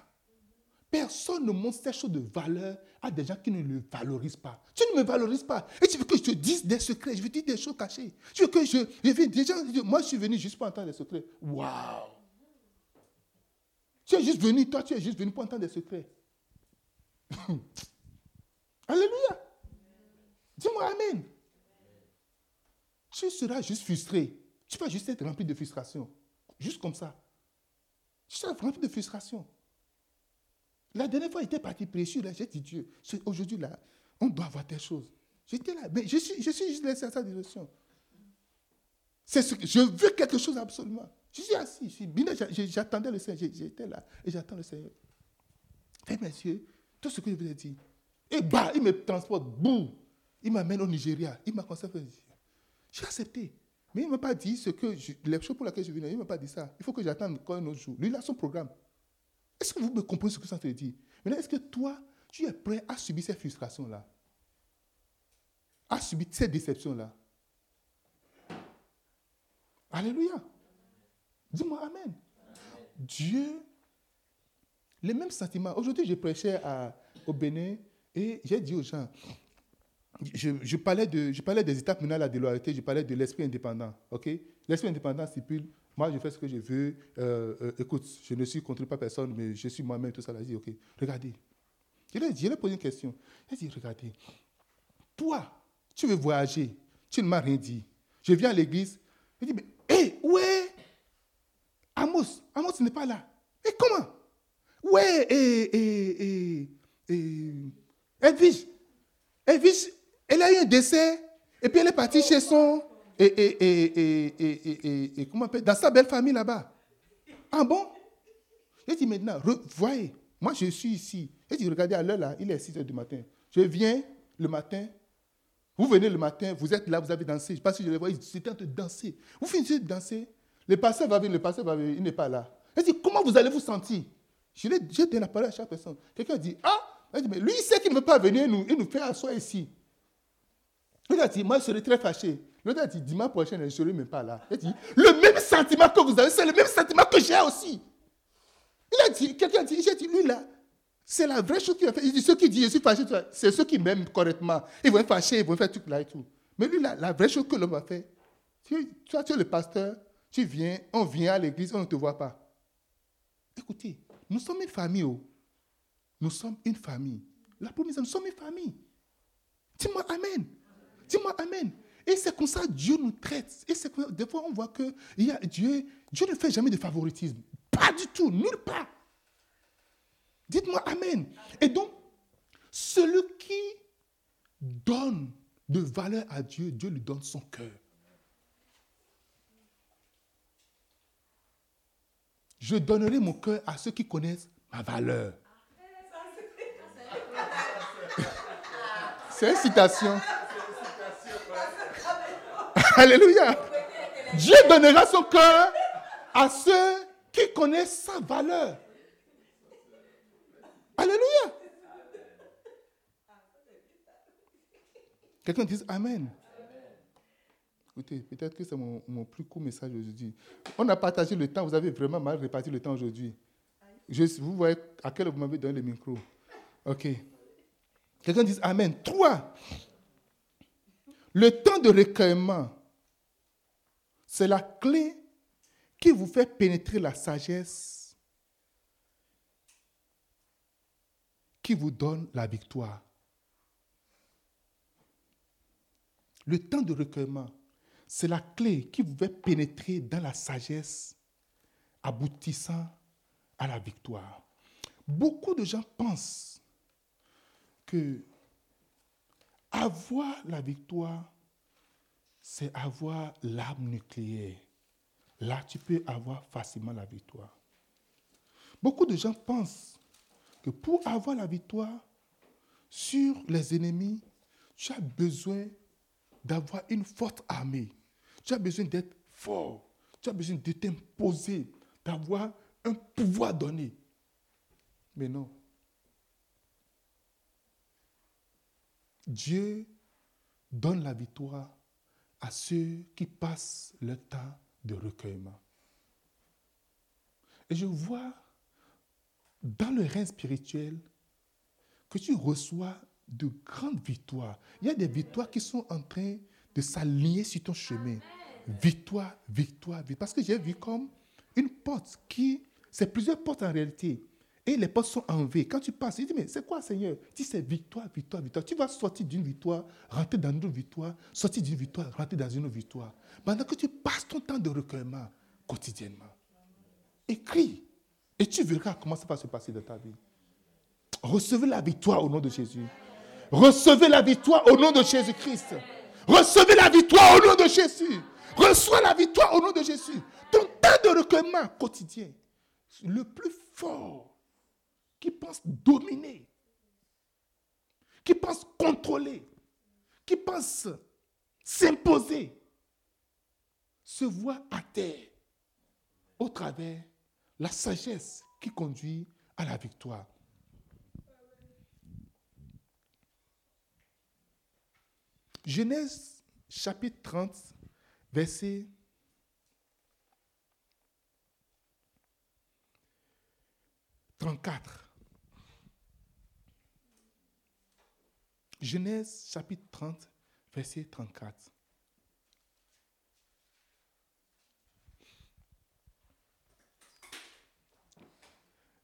Personne ne montre ces choses de valeur à des gens qui ne le valorisent pas. Tu ne me valorises pas. Et tu veux que je te dise des secrets. Je veux dire des choses cachées. Tu veux que je. je viens déjà, moi, je suis venu juste pour entendre des secrets. Waouh! Tu es juste venu, toi, tu es juste venu pour entendre des secrets. Alléluia! Dis-moi Amen. Tu seras juste frustré. Tu vas juste être rempli de frustration. Juste comme ça. Tu seras rempli de frustration. La dernière fois, il était parti précieux. Là, j'ai dit Dieu, aujourd'hui, là, on doit avoir des choses. J'étais là, mais je suis, je suis juste laissé à sa direction. C'est ce que, je veux quelque chose absolument. Je suis assis, j'attendais le Seigneur, j'étais là et j'attends le Seigneur. Et messieurs, tout ce que je vous ai dit. Et bah, il me transporte, boum, il m'amène au Nigeria, il m'a conseillé. J'ai accepté. Mais il ne m'a pas dit ce que les choses pour lesquelles je venais, il ne m'a pas dit ça. Il faut que j'attende encore un autre jour. Lui, il a son programme. Est-ce que vous me comprenez ce que ça te dit Maintenant, est-ce que toi, tu es prêt à subir ces frustrations-là? À subir ces déceptions-là? Alléluia. Dis-moi Amen. Dieu, les mêmes sentiments. Aujourd'hui, je prêchais à, au Bénin et j'ai dit aux gens, je, parlais de, je parlais des étapes maintenant de la déloyauté, je parlais de l'esprit indépendant. L'esprit indépendant stipule moi, je fais ce que je veux. Euh, euh, écoute, je ne suis contre pas personne, mais je suis moi-même, tout ça. Il dit, OK, regardez. Je lui ai posé une question. A dit, regardez, toi, tu veux voyager, tu ne m'as rien dit. Je viens à l'église. Il dit, mais, hé, où est Amos Amos n'est pas là. Et comment? Ouais, et, et, et, et, Edwige. Edwige, elle a eu un décès, et puis elle est partie chez son et, comment on dans sa belle famille là-bas. Ah bon? Il dit maintenant, voyez, moi je suis ici. Il dit, regardez à l'heure là, il est 6 h du matin. Je viens le matin, vous venez le matin, vous êtes là, vous avez dansé. Je ne sais pas si je les vois, ils étaient en train de danser. Vous finissez de danser, le pasteur va venir, le pasteur va venir, il n'est pas là. Il dit, comment vous allez vous sentir? Je donne la parole à chaque personne. Quelqu'un dit, ah il dit, mais lui, il sait qu'il ne veut pas venir, nous, il nous fait asseoir ici. Il a dit, moi je serais très fâché. L'autre a dit, dimanche prochain, je ne serai même pas là. Il a dit, le même sentiment que vous avez, c'est le même sentiment que j'ai aussi. Il a dit, quelqu'un a dit, j'ai dit, lui là, c'est la vraie chose qu'il a fait. Il dit, ceux qui disent, je suis fâché, c'est ceux qui m'aiment correctement. Ils vont fâchés, ils vont faire tout là et tout. Mais lui là, la vraie chose que l'homme a fait, tu, toi, tu es le pasteur, tu viens, on vient à l'église, on ne te voit pas. Écoutez, nous sommes une famille. Oh. Nous sommes une famille. La promesse, nous sommes une famille. Dis-moi Amen. Dis-moi Amen. Et c'est comme ça que Dieu nous traite. Et c'est des fois, on voit que il y a Dieu, Dieu ne fait jamais de favoritisme. Pas du tout, nulle part. Dites-moi Amen. Et donc, celui qui donne de valeur à Dieu, Dieu lui donne son cœur. Je donnerai mon cœur à ceux qui connaissent ma valeur. C'est une citation. Alléluia. Dieu donnera son cœur à ceux qui connaissent sa valeur. Alléluia. Quelqu'un dit Amen. Écoutez, peut-être que c'est mon, plus court message aujourd'hui. On a partagé le temps, vous avez vraiment mal réparti le temps aujourd'hui. vous voyez à quel vous m'avez donné le micro. Ok. Quelqu'un dit Amen. Trois. Le temps de recueillement, c'est la clé qui vous fait pénétrer la sagesse qui vous donne la victoire. Le temps de recueillement, c'est la clé qui vous fait pénétrer dans la sagesse aboutissant à la victoire. Beaucoup de gens pensent que avoir la victoire, c'est avoir l'arme nucléaire. Là, tu peux avoir facilement la victoire. Beaucoup de gens pensent que pour avoir la victoire sur les ennemis, tu as besoin d'avoir une forte armée. Tu as besoin d'être fort. Tu as besoin de t'imposer, d'avoir un pouvoir donné. Mais non. Dieu donne la victoire à ceux qui passent le temps de recueillement. Et je vois dans le règne spirituel que tu reçois de grandes victoires. Il y a des victoires qui sont en train de s'aligner sur ton chemin. Victoire, victoire, victoire. Parce que j'ai vu comme une porte qui, c'est plusieurs portes en réalité. Les portes sont en V. Quand tu passes, tu dis, mais c'est quoi, Seigneur? Tu c'est victoire, victoire, victoire. Tu vas sortir d'une victoire, rentrer dans une autre victoire, sortir d'une victoire, rentrer dans une autre victoire. Pendant que tu passes ton temps de recueillement quotidiennement. Écris. Et tu verras comment ça va se passer dans ta vie. Recevez la victoire au nom de Jésus. Recevez la victoire au nom de Jésus-Christ. Recevez la victoire au nom de Jésus. Reçois la victoire au nom de Jésus. Ton temps de recueillement quotidien, le plus fort, qui pense dominer, qui pense contrôler, qui pense s'imposer, se voit à terre au travers la sagesse qui conduit à la victoire. Genèse chapitre 30, verset 34. Genèse chapitre 30, verset 34.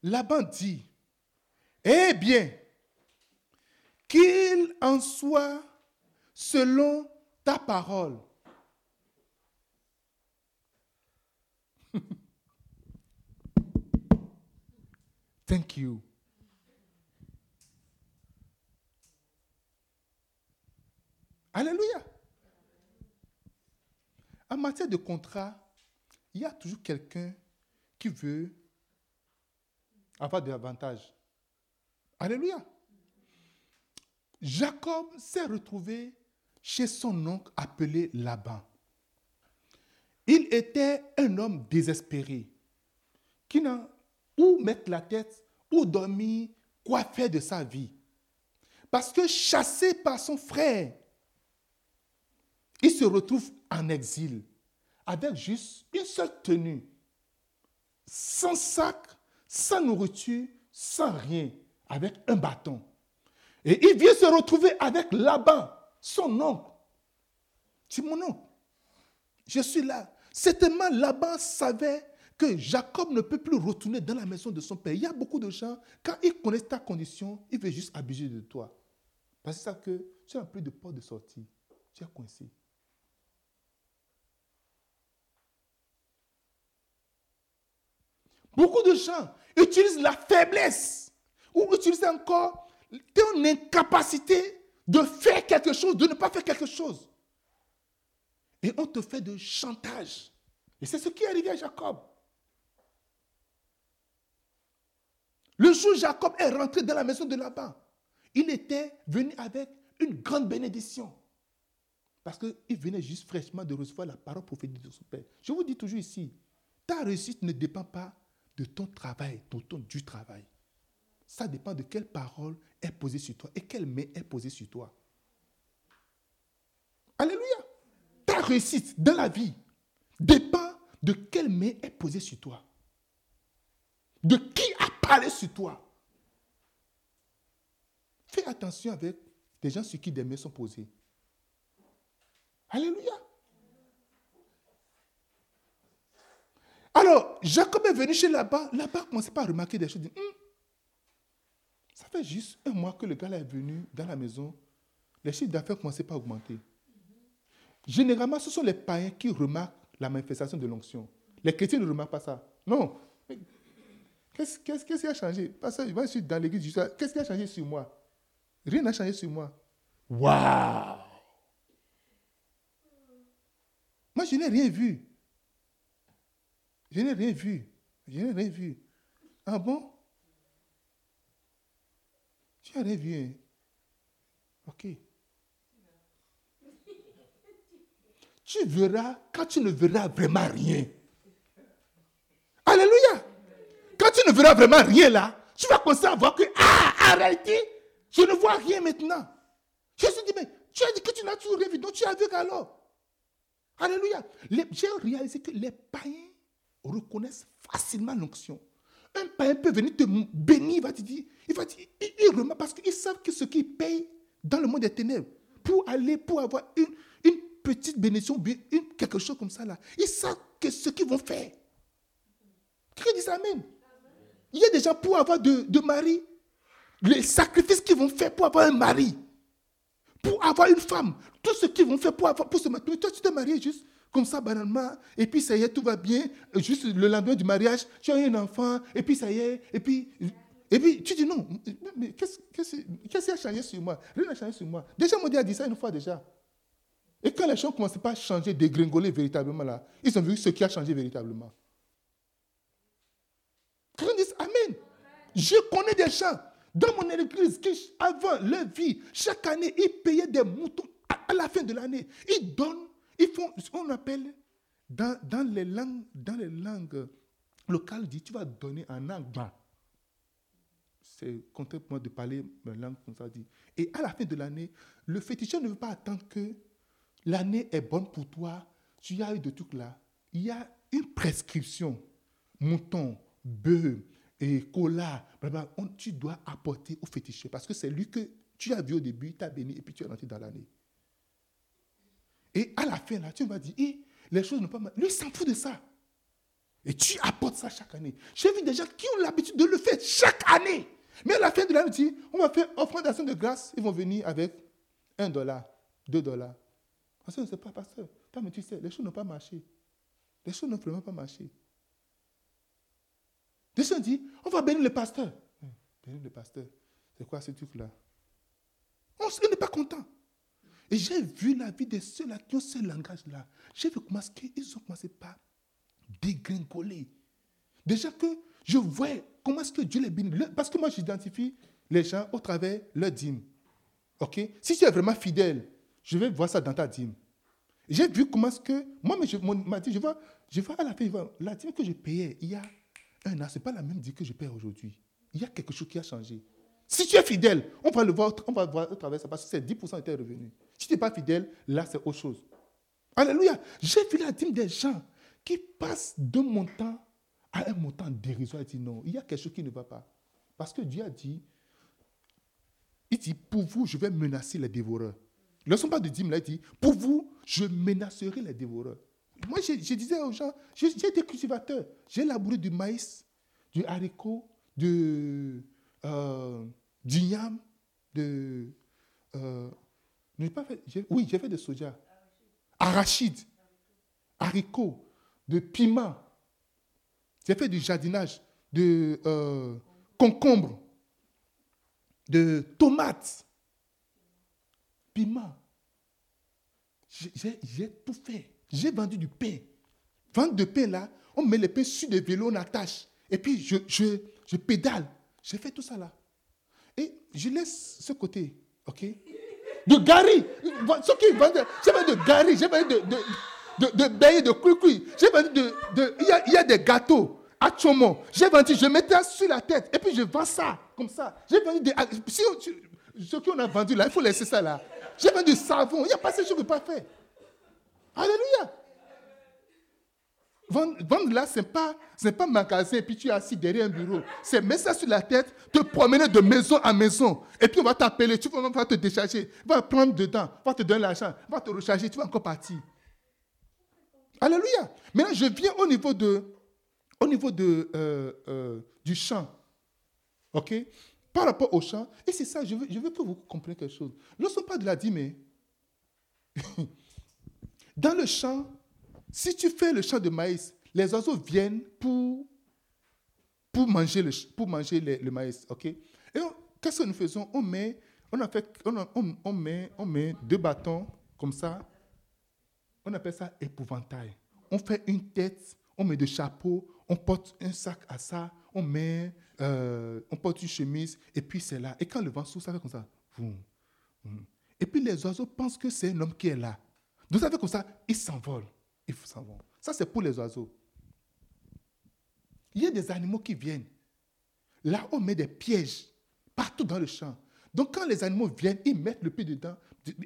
Laban dit, Eh bien, qu'il en soit selon ta parole. Thank you. Alléluia. En matière de contrat, il y a toujours quelqu'un qui veut avoir des avantages. Alléluia. Jacob s'est retrouvé chez son oncle appelé Laban. Il était un homme désespéré, qui n'a où mettre la tête, où dormir, quoi faire de sa vie. Parce que chassé par son frère, il se retrouve en exil, avec juste une seule tenue, sans sac, sans nourriture, sans rien, avec un bâton. Et il vient se retrouver avec Laban, son oncle. C'est mon oncle. Je suis là. Certainement, Laban savait que Jacob ne peut plus retourner dans la maison de son père. Il y a beaucoup de gens, quand ils connaissent ta condition, ils veulent juste abuser de toi. Parce que tu n'as plus de porte de sortie. Tu es coincé. Beaucoup de gens utilisent la faiblesse ou utilisent encore ton incapacité de faire quelque chose, de ne pas faire quelque chose. Et on te fait de chantage. Et c'est ce qui est arrivé à Jacob. Le jour où Jacob est rentré dans la maison de Laban, il était venu avec une grande bénédiction. Parce qu'il venait juste fraîchement de recevoir la parole prophétique de son père. Je vous dis toujours ici, ta réussite ne dépend pas de ton travail, de ton du travail. Ça dépend de quelle parole est posée sur toi et quelle main est posée sur toi. Alléluia. Ta réussite dans la vie dépend de quelle main est posée sur toi. De qui a parlé sur toi. Fais attention avec des gens sur qui des mains sont posées. Alléluia. Alors, Jacob est venu chez là-bas. Là-bas, commençait pas à remarquer des choses. Hum, ça fait juste un mois que le gars est venu dans la maison. Les chiffres d'affaires commençaient pas à augmenter. Généralement, ce sont les païens qui remarquent la manifestation de l'onction. Les chrétiens ne remarquent pas ça. Non. Qu'est-ce qui a changé? Parce que je suis dans l'église, qu'est-ce qui a changé sur moi? Rien n'a changé sur moi. Waouh Moi, je n'ai rien vu. Je n'ai rien vu. Je n'ai rien vu. Ah bon? Tu n'as rien vu. Hein? Ok. Tu verras quand tu ne verras vraiment rien. Alléluia. Quand tu ne verras vraiment rien là, tu vas commencer à voir que, ah, réalité, je ne vois rien maintenant. Jésus dit, mais tu as dit que tu n'as toujours rien vu, donc tu as vu alors. Alléluia. J'ai réalisé que les païens reconnaissent facilement l'onction. Un païen peut venir te bénir, il va te dire, il va dire, il, remarque parce qu'ils savent que ce qu'ils payent dans le monde des ténèbres, pour aller, pour avoir une, une petite bénédiction, une, quelque chose comme ça là, ils savent que ce qu'ils vont faire. Qui dit Amen. Il y a des gens pour avoir de, de mari, les sacrifices qu'ils vont faire pour avoir un mari, pour avoir une femme, tout ce qu'ils vont faire pour, avoir, pour se marier. Toi, tu te maries juste comme ça, banalement, et puis ça y est, tout va bien. Juste le lendemain du mariage, tu as un enfant, et puis ça y est, et puis, et puis tu dis non, mais qu'est-ce qui a changé sur moi? Rien n'a changé sur moi. Déjà, mon Dieu a dit ça une fois déjà. Et quand les choses ne commençaient pas à changer, dégringoler véritablement là, ils ont vu ce qui a changé véritablement. Ils disent Amen. Je connais des gens dans mon église qui, avant leur vie, chaque année, ils payaient des moutons à la fin de l'année. Ils donnent, ils font ce qu'on appelle dans, dans, les langues, dans les langues locales, dit tu vas donner en anglais. C'est moi de parler ma langue comme ça dit. Et à la fin de l'année, le féticheur ne veut pas attendre que l'année est bonne pour toi. Tu as eu de tout là. Il y a une prescription. Mouton, bœuf, et cola, tu dois apporter au féticheur parce que c'est lui que tu as vu au début, tu as béni et puis tu es rentré dans l'année. Et à la fin, là, tu vas dire, les choses ne pas mal. Lui, il s'en fout de ça. Et tu apportes ça chaque année. J'ai vu des gens qui ont l'habitude de le faire chaque année. Mais à la fin de l'année, on va faire offrande d'action de grâce. Ils vont venir avec un dollar, deux dollars. Parce que ne sait pas, pasteur. Mais tu sais, les choses n'ont pas marché. Les choses n'ont vraiment pas marché. Des gens disent, on va bénir le pasteur. Hum, bénir le pasteur. C'est quoi ce truc-là? On n'est pas content. Et j'ai vu la vie de ceux-là qui ont ce langage-là. J'ai vu comment ils ont commencé par dégringoler. Déjà que je vois comment est-ce que Dieu les bénit. Parce que moi, j'identifie les gens au travers leur dîme. OK? Si tu es vraiment fidèle, je vais voir ça dans ta dîme. J'ai vu comment est-ce que. Moi, mais je, je, vois, je vois à la fin, la dîme que je payais il y a un an, ce n'est pas la même dîme que je paye aujourd'hui. Il y a quelque chose qui a changé. Si tu es fidèle, on va le voir, voir au travers ça parce que c'est 10% de tes revenus. Si tu n'es pas fidèle, là, c'est autre chose. Alléluia. J'ai vu la dîme des gens qui passent d'un montant à un montant dérisoire et disent non, il y a quelque chose qui ne va pas. Parce que Dieu a dit, il dit, pour vous, je vais menacer les dévoreurs. Ne sont pas de dîme là, il dit, pour vous, je menacerai les dévoreurs. Moi, je, disais aux gens, j'ai été cultivateur. J'ai labouré du maïs, du haricot, de, euh, du yam, de... Euh, pas fait, oui, j'ai fait de soja. Arachide, haricot, de piment. J'ai fait du jardinage, de euh, concombre, de tomates, piment. J'ai tout fait. J'ai vendu du pain. Vendre de pain là, on met le pain sur des vélos, on attache. Et puis je, je, je pédale. J'ai fait tout ça là. Et je laisse ce côté, ok? De Gary. Ce qui vendent, j'ai vendu de Gary, j'ai vendu de, de, de, de. J'ai vendu de. de il, y a, il y a des gâteaux à Chomo. J'ai vendu, je mettais ça sur la tête. Et puis je vends ça, comme ça. J'ai vendu des. Si, ce qu'on a vendu là, il faut laisser ça là. J'ai vendu du savon. Il n'y a pas ces choses que pas fait. Alléluia. Vendre, là, ce n'est pas, pas magasin et puis tu es assis derrière un bureau. C'est mettre ça sur la tête, te promener de maison en maison. Et puis on va t'appeler, tu vas, te décharger, va prendre dedans, va te donner l'argent, va te recharger, tu vas encore partir. Alléluia. Maintenant, je viens au niveau, de, au niveau de, euh, euh, du chant. OK? Par rapport au chant. Et c'est ça, je veux, je veux que vous compreniez quelque chose. Lorsqu'on parle de la dîme, Dans le champ, si tu fais le champ de maïs, les oiseaux viennent pour, pour manger, le, pour manger le, maïs. ok? Et qu'est-ce que nous faisons? On met, on, a fait, on, on, met, on met deux bâtons comme ça. On appelle ça épouvantail. On fait une tête, on met des chapeaux, on porte un sac à ça, on met, euh, on porte une chemise, et puis c'est là. Et quand le vent souffle, ça fait comme ça. Et puis les oiseaux pensent que c'est un homme qui est là. Vous savez comme ça, ils s'envolent. Ils s'envolent. Ça, c'est pour les oiseaux. Il y a des animaux qui viennent. Là, on met des pièges partout dans le champ. Donc, quand les animaux viennent, ils mettent le pied dedans.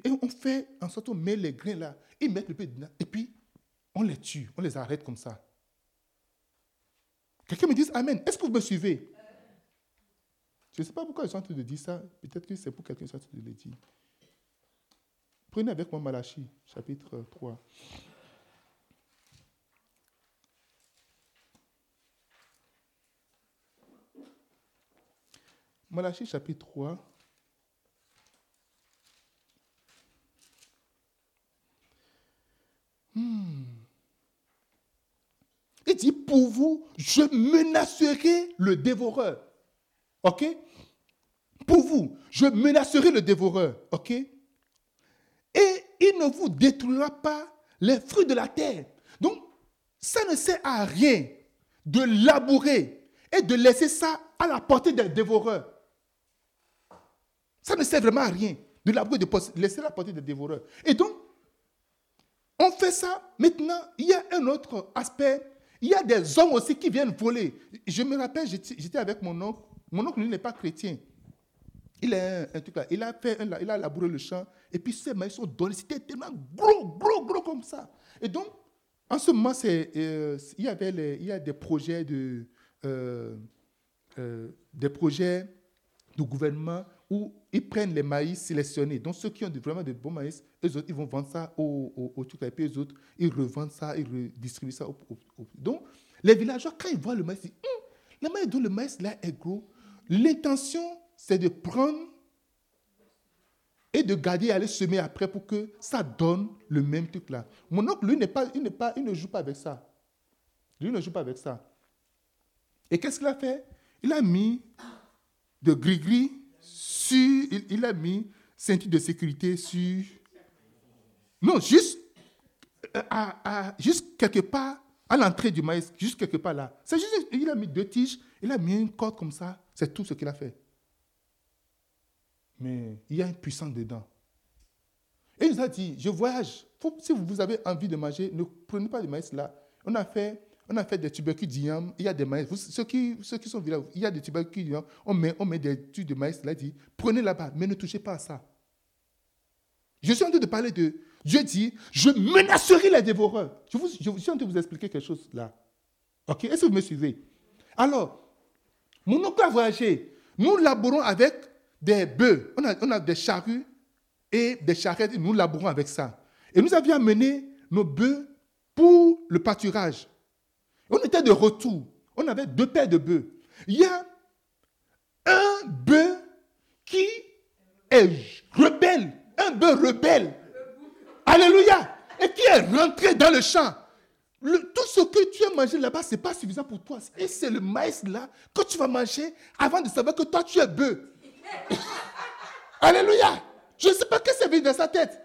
Et on fait en sorte qu'on met les grains là. Ils mettent le pied dedans. Et puis, on les tue. On les arrête comme ça. Quelqu'un me dit Amen. Est-ce que vous me suivez? Je ne sais pas pourquoi je suis en train de dire ça. Peut-être que c'est pour quelqu'un qui est en train de le dire. Prenez avec moi Malachie, chapitre 3. Malachie, chapitre 3. Hmm. Il dit, pour vous, je menacerai le dévoreur. OK? Pour vous, je menacerai le dévoreur. OK? Et il ne vous détruira pas les fruits de la terre. Donc, ça ne sert à rien de labourer et de laisser ça à la portée des dévoreurs. Ça ne sert vraiment à rien de labourer, de laisser la portée des dévoreurs. Et donc, on fait ça. Maintenant, il y a un autre aspect. Il y a des hommes aussi qui viennent voler. Je me rappelle, j'étais avec mon oncle. Mon oncle, lui, n'est pas chrétien. Il, est un, truc là. il a fait il a labouré le champ et puis ces maïs sont donnés. C'était tellement gros, gros, gros comme ça. Et donc, en ce moment, euh, il, y avait a des projets de, euh, euh, des projets du gouvernement où ils prennent les maïs sélectionnés. Donc, ceux qui ont vraiment de bons maïs, eux autres, ils vont vendre ça au, au, Et puis, eux autres, ils revendent ça, ils redistribuent ça. Au, Donc, les villageois, quand ils voient le maïs, ils disent, hum, le maïs le maïs là est gros. L'intention, c'est de prendre et de garder et aller semer après pour que ça donne le même truc là. Mon oncle, lui, pas, il, pas, il ne joue pas avec ça. Lui ne joue pas avec ça. Et qu'est-ce qu'il a fait? Il a mis de gris-gris sur. Il, a mis ceinture de sécurité sur. Non, juste, euh, juste quelque part à l'entrée du maïs, juste quelque part là. C'est juste, il a mis deux tiges, il a mis une corde comme ça. C'est tout ce qu'il a fait mais il y a une puissance dedans. Et il nous a dit, je voyage. si vous avez envie de manger, ne prenez pas de maïs là. On a fait, on a fait des tubercules d'yam, il y a des maïs. ceux, qui, ceux qui sont là, il y a des tubercules d'yam, on met, on met des tubes de maïs là, dit, prenez là-bas, mais ne touchez pas à ça. Je suis en train de parler de, Dieu dit, je menacerai les dévoreurs. Je, vous, je suis en train de vous expliquer quelque chose là. Ok, est-ce que vous me suivez? Alors, mon oncle a voyagé. Nous laborons avec des bœufs, on a, on a des charrues et des charrettes, nous labourons avec ça. Et nous avions amené nos bœufs pour le pâturage. On était de retour. On avait deux paires de bœufs. Il y a un bœuf qui est rebelle, un bœuf rebelle. Alléluia. Et qui est rentré dans le champ. tout ce que tu as mangé là-bas, ce n'est pas suffisant pour toi. Et c'est le maïs là que tu vas manger avant de savoir que toi, tu es bœuf. Alléluia. Je ne sais pas ce qui s'est venu dans sa tête.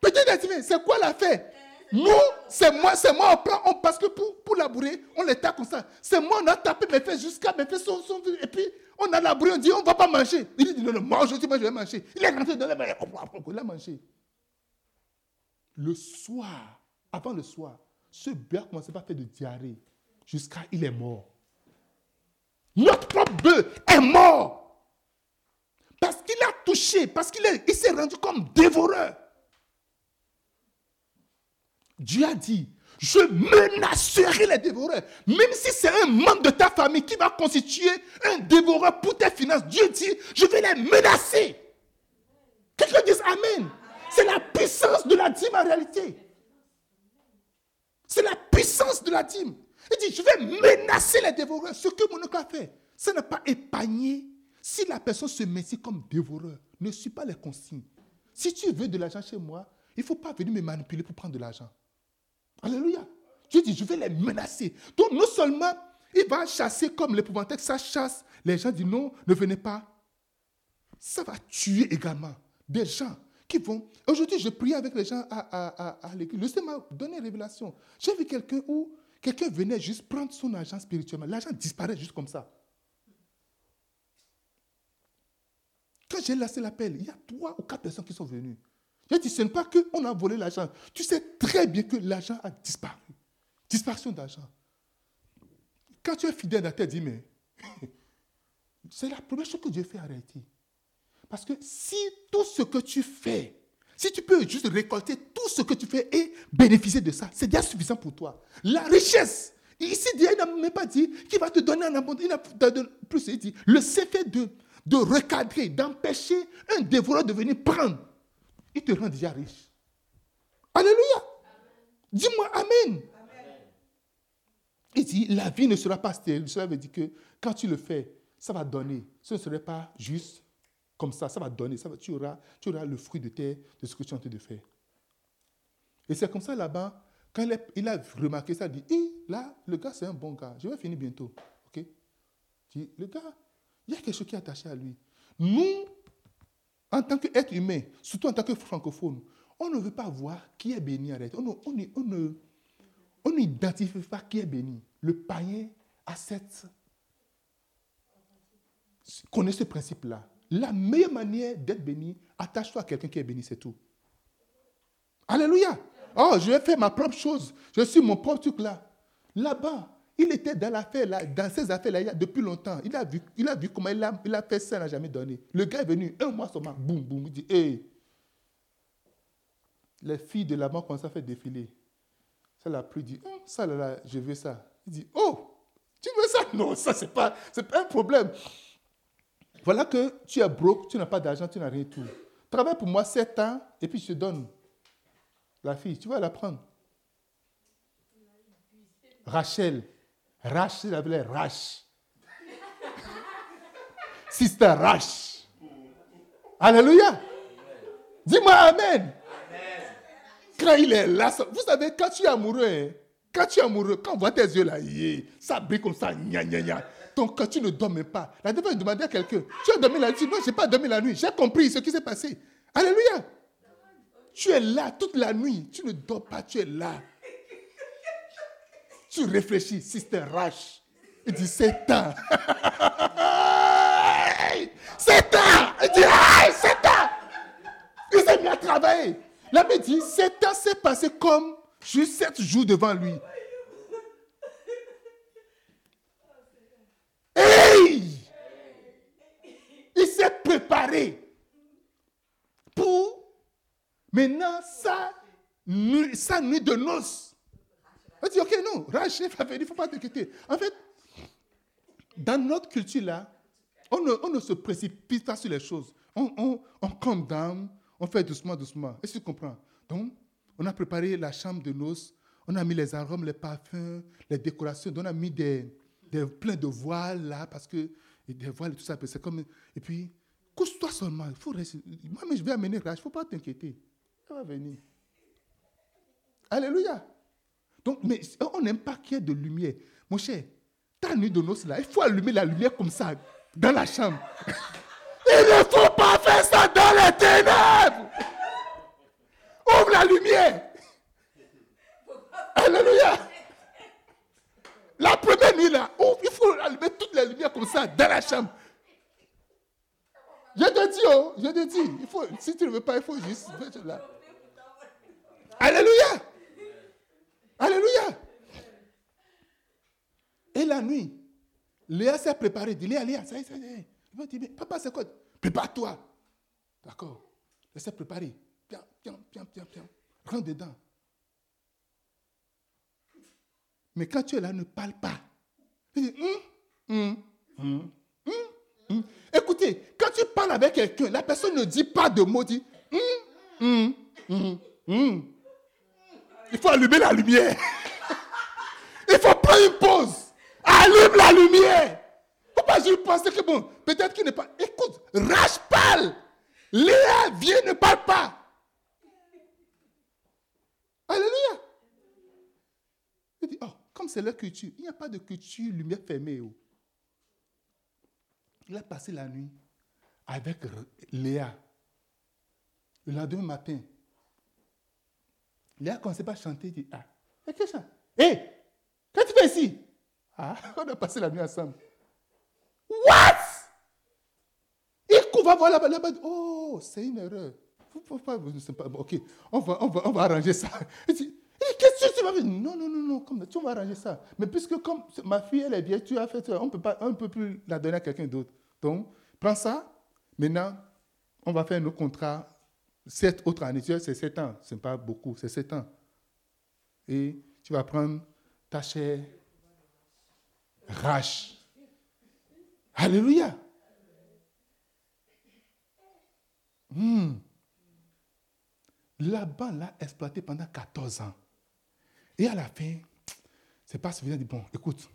Peut-être, c'est quoi l'affaire Nous, c'est moi, c'est moi, on prend, on, parce que pour, pour labourer, on les tape comme ça. C'est moi, on a tapé mes fesses jusqu'à mes fesses sont, sont, Et puis, on a labouré, on dit, on ne va pas manger. Il dit, non, non, aujourd'hui, moi, je vais manger. Il est rentré dans la il a mangé. Le soir, avant le soir, ce bœuf a commencé à faire de diarrhée jusqu'à il est mort. Notre propre bœuf est mort. Parce qu'il a touché, parce qu'il il s'est rendu comme dévoreur. Dieu a dit, je menacerai les dévoreurs. Même si c'est un membre de ta famille qui va constituer un dévoreur pour tes finances, Dieu dit, je vais les menacer. Quelqu'un dit Amen. C'est la puissance de la dîme en réalité. C'est la puissance de la dîme. Il dit, je vais menacer les dévoreurs. Ce que mon fait, ça n'a pas épargné. Si la personne se met comme dévoreur, ne suis pas les consignes. Si tu veux de l'argent chez moi, il ne faut pas venir me manipuler pour prendre de l'argent. Alléluia. Dieu dit, je vais les menacer. Donc, non seulement il va chasser comme l'épouvantail, ça chasse. Les gens disent non, ne venez pas. Ça va tuer également des gens qui vont. Aujourd'hui, je prie avec les gens à, à, l'église. Le Seigneur m'a donné une révélation. J'ai vu quelqu'un où quelqu'un venait juste prendre son argent spirituellement. L'argent disparaît juste comme ça. Quand j'ai lancé l'appel, il y a trois ou quatre personnes qui sont venues. J'ai dit, ce n'est pas qu'on a volé l'argent. Tu sais très bien que l'argent a disparu. Disparition d'argent. Quand tu es fidèle à terre, dis, mais c'est la première chose que Dieu fait arrêter. Parce que si tout ce que tu fais, si tu peux juste récolter tout ce que tu fais et bénéficier de ça, c'est déjà suffisant pour toi. La richesse, ici, Dieu n'a même pas dit qu'il va te donner un abondance. Il a plus, il dit, le fait de, de recadrer, d'empêcher un dévoreur de venir prendre, il te rend déjà riche. Alléluia. Dis-moi Amen. Il dit, la vie ne sera pas stérile. Cela veut dire que quand tu le fais, ça va donner. Ce ne serait pas juste comme ça, ça va donner, tu, auras, tu auras le fruit de, tes, de ce que tu es en train de faire. Et c'est comme ça là-bas, quand il a, remarqué ça, il dit, là, le gars, c'est un bon gars, je vais finir bientôt. ok? Dit, le gars, il y a quelque chose qui est attaché à lui. Nous, en tant qu'être humain, surtout en tant que francophone, on ne veut pas voir qui est béni. Arrête. On, on, on, on n'identifie pas qui est béni. Le païen a cette... connaît ce principe-là. La meilleure manière d'être béni, attache-toi à quelqu'un qui est béni, c'est tout. Alléluia. Oh, je vais faire ma propre chose. Je suis mon propre truc là. Là-bas, il était dans l'affaire, là, dans ces affaires-là, depuis longtemps. Il a vu, il a vu comment il a, fait ça, il n'a jamais donné. Le gars est venu, un mois seulement, boum, boum, il dit, hé. Les filles de là-bas commencent à faire défiler. Ça l'a pris, dit, oh, ça là, là, je veux ça. Il dit, oh, tu veux ça? Non, ça, c'est pas, c'est pas un problème. Voilà que tu es broke, tu n'as pas d'argent, tu n'as rien tout. Travaille pour moi 7 ans et puis je te donne la fille. Tu vas la prendre. Rachel. Rachel appelait Rach. Sister Rach. Alléluia. Dis-moi Amen. Quand il est là, vous savez, quand tu es amoureux, hein, quand tu es amoureux, quand on voit tes yeux là, ça brille comme ça, gna gna gna. Donc, quand tu ne dormais pas, la dernière fois, je à quelqu'un, tu as dormi la nuit? Non, je n'ai pas dormi la nuit. J'ai compris ce qui s'est passé. Alléluia. Tu es là toute la nuit. Tu ne dors pas, tu es là. Tu réfléchis, Sister Rash. Il dit, c'est temps. c'est temps. Il dit, c'est temps. Il s'est mis à travailler. L'abbé dit, c'est temps s'est passé comme juste sept jours devant lui. Il s'est préparé pour maintenant sa nuit, sa nuit de noces. Il dit, ok, non, Rachel va venir, il ne faut pas te quitter. En fait, dans notre culture-là, on ne, se précipite pas sur les choses. On, on, on calme on fait doucement, doucement. Est-ce que tu comprends? Donc, on a préparé la chambre de noces, On a mis les arômes, les parfums, les décorations. On a mis des, des plein de voiles là, parce que des voiles et tout ça. C'est comme. Et puis, couche-toi seulement. Il faut rester. Moi, mais je vais amener Rach. Il ne faut pas t'inquiéter. Elle va venir. Alléluia. Donc, mais on n'aime pas qu'il y ait de lumière. Mon cher, ta nuit de noces là, il faut allumer la lumière comme ça, dans la chambre. il ne faut pas faire ça dans les ténèbres. Ouvre la lumière. Alléluia. La première nuit là, il faut allumer toutes les lumières comme ça dans la chambre. Je te dis, oh, je te dis, il faut, si tu ne veux pas, il faut juste. Là. Alléluia. Alléluia. Et la nuit, Léa s'est préparée. Dit Léa, Léa, ça y est, ça y est. Il va dire, papa, c'est quoi? Prépare-toi. D'accord. Elle s'est préparée. Tiens, tiens, tiens, tiens, tiens. Rentre dedans. Mais quand tu es là, ne parle pas. Il dit, hum, hum, hum, Écoutez, quand tu parles avec quelqu'un, la personne ne dit pas de mots, dit Il faut allumer la lumière. Il faut prendre une pause. Allume la lumière. Faut pas juste penser que bon, peut-être qu'il n'est pas. Écoute, rage parle. Léa, viens, ne parle pas. Alléluia. Il dit, oh, comme c'est leur culture, il n'y a pas de culture lumière fermée. Oh. Il a passé la nuit avec Léa. Le lendemain matin, Ne commençait pas à chanter. Il dit, ah, qu'est-ce que ça Hé, qu'est-ce que tu fais ici? Ah, on a passé la nuit ensemble. What? Il va voir là-bas, là-bas. Oh, c'est une erreur. Ok, on va, on, va, on va arranger ça. Il dit, Qu'est-ce que tu vas faire? Non, non, non, non, comme, tu vas arranger ça. Mais puisque comme ma fille, elle est vieille, tu as fait on on peut plus la donner à quelqu'un d'autre. Donc, prends ça. Maintenant, on va faire nos contrats. Sept autres années, c'est sept ans. Ce n'est pas beaucoup, c'est sept ans. Et tu vas prendre ta chair rache. Alléluia. Hmm. Laban l'a exploité pendant 14 ans. Et à la fin, c'est pas suffisant. Dit, bon, écoute,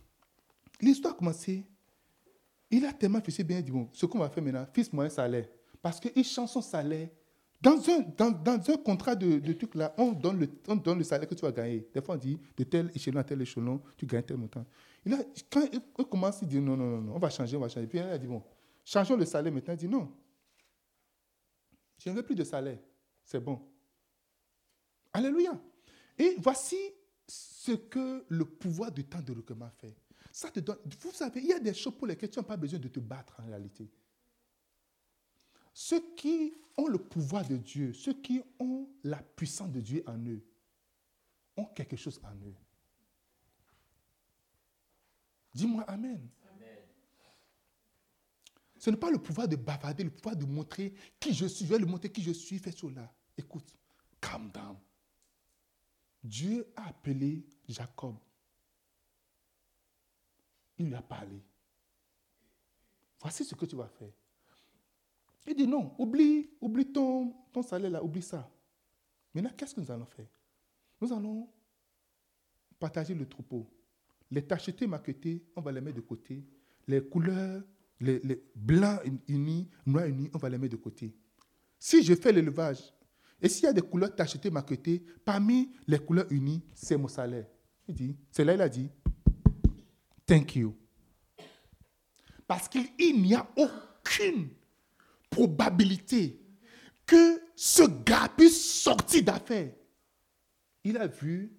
l'histoire a commencé. Il a tellement fait bien, dit, bon, ce qu'on va faire maintenant, fils-moi un salaire. Parce qu'il change son salaire. Dans un, dans, dans un contrat de, de truc là, on donne, le, on donne le salaire que tu vas gagner. Des fois, on dit, de tel échelon à tel échelon, tu gagnes tel montant. Quand il, commence, il dit, non, non, non, on va changer, on va changer. Puis il a dit, bon, changeons le salaire maintenant. Il dit, non, je ne veux plus de salaire. C'est bon. Alléluia. Et voici ce que le pouvoir du temps de recueillement fait. Ça te donne, vous savez, il y a des choses pour lesquelles tu n'as pas besoin de te battre en réalité. Ceux qui ont le pouvoir de Dieu, ceux qui ont la puissance de Dieu en eux, ont quelque chose en eux. Dis-moi Amen. Amen. Ce n'est pas le pouvoir de bavarder, le pouvoir de montrer qui je suis. Je vais le montrer qui je suis, fais cela. Écoute, calm down. Dieu a appelé Jacob. Il lui a parlé. Voici ce que tu vas faire. Il dit non, oublie, oublie ton, salaire là, oublie ça. Maintenant, qu'est-ce que nous allons faire? Nous allons partager le troupeau. Les tachetés maquettés, on va les mettre de côté. Les couleurs, les, les blancs unis, noirs unis, on va les mettre de côté. Si je fais l'élevage, et s'il y a des couleurs tachetées, maquetées, parmi les couleurs unies, c'est mon salaire. Il dit, c'est là il a dit, thank you. Parce qu'il n'y a aucune probabilité que ce gars puisse sortir d'affaires. Il a vu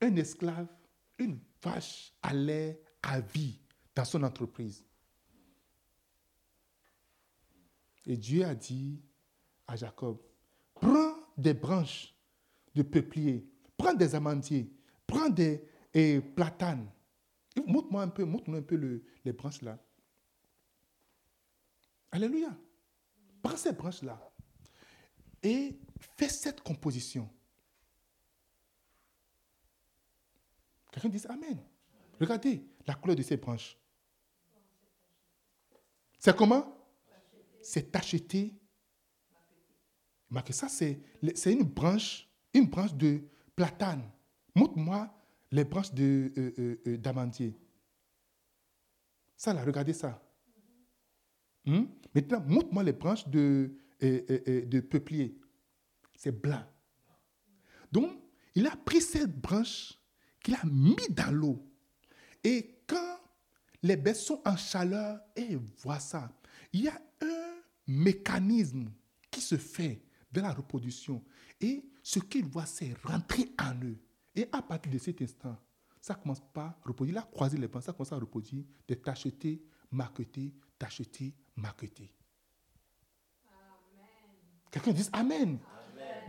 un esclave, une vache l'air à vie dans son entreprise. Et Dieu a dit à Jacob, prends des branches de peuplier, prends des amandiers, prends des platanes. Montre-moi un peu, montre-moi un peu les branches là. Alléluia. Prends ces branches-là et fais cette composition. Quelqu'un dit Amen. Regardez la couleur de ces branches. C'est comment? C'est tacheté ça, c'est une branche, une branche de platane. montre-moi les branches de, euh, euh, d'amandier. Ça, là, regardez ça. Hmm? Maintenant, montre-moi les branches de, de peuplier. C'est blanc. Donc, il a pris cette branche qu'il a mis dans l'eau. Et quand les bêtes sont en chaleur et voient ça, il y a un mécanisme qui se fait de la reproduction. Et ce qu'ils voient, c'est rentrer en eux. Et à partir de cet instant, ça commence pas à reproduire. Il a croisé les bancs, ça commence à reproduire de t'acheter, marketer, t'acheter, Quelqu'un dit Amen.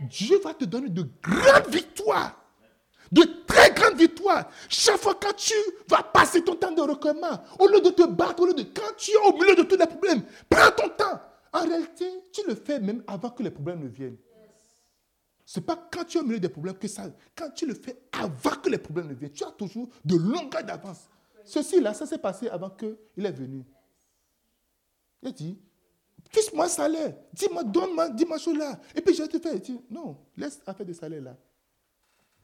Dieu va te donner de grandes victoires. De très grandes victoires. Chaque fois que tu vas passer ton temps de recueillement, au lieu de te battre, au lieu de quand tu es au milieu de tous les problèmes, prends ton temps. En réalité, tu le fais même avant que les problèmes ne viennent. Ce n'est pas quand tu es au milieu des problèmes que ça. Quand tu le fais avant que les problèmes ne viennent, tu as toujours de longueurs d'avance. Ceci là, ça s'est passé avant qu'il est venu. Il a dit, fixe-moi salaire. Dis-moi, donne-moi, dis-moi cela. Et puis je vais te faire. Il dit, non, laisse affaire de salaire là.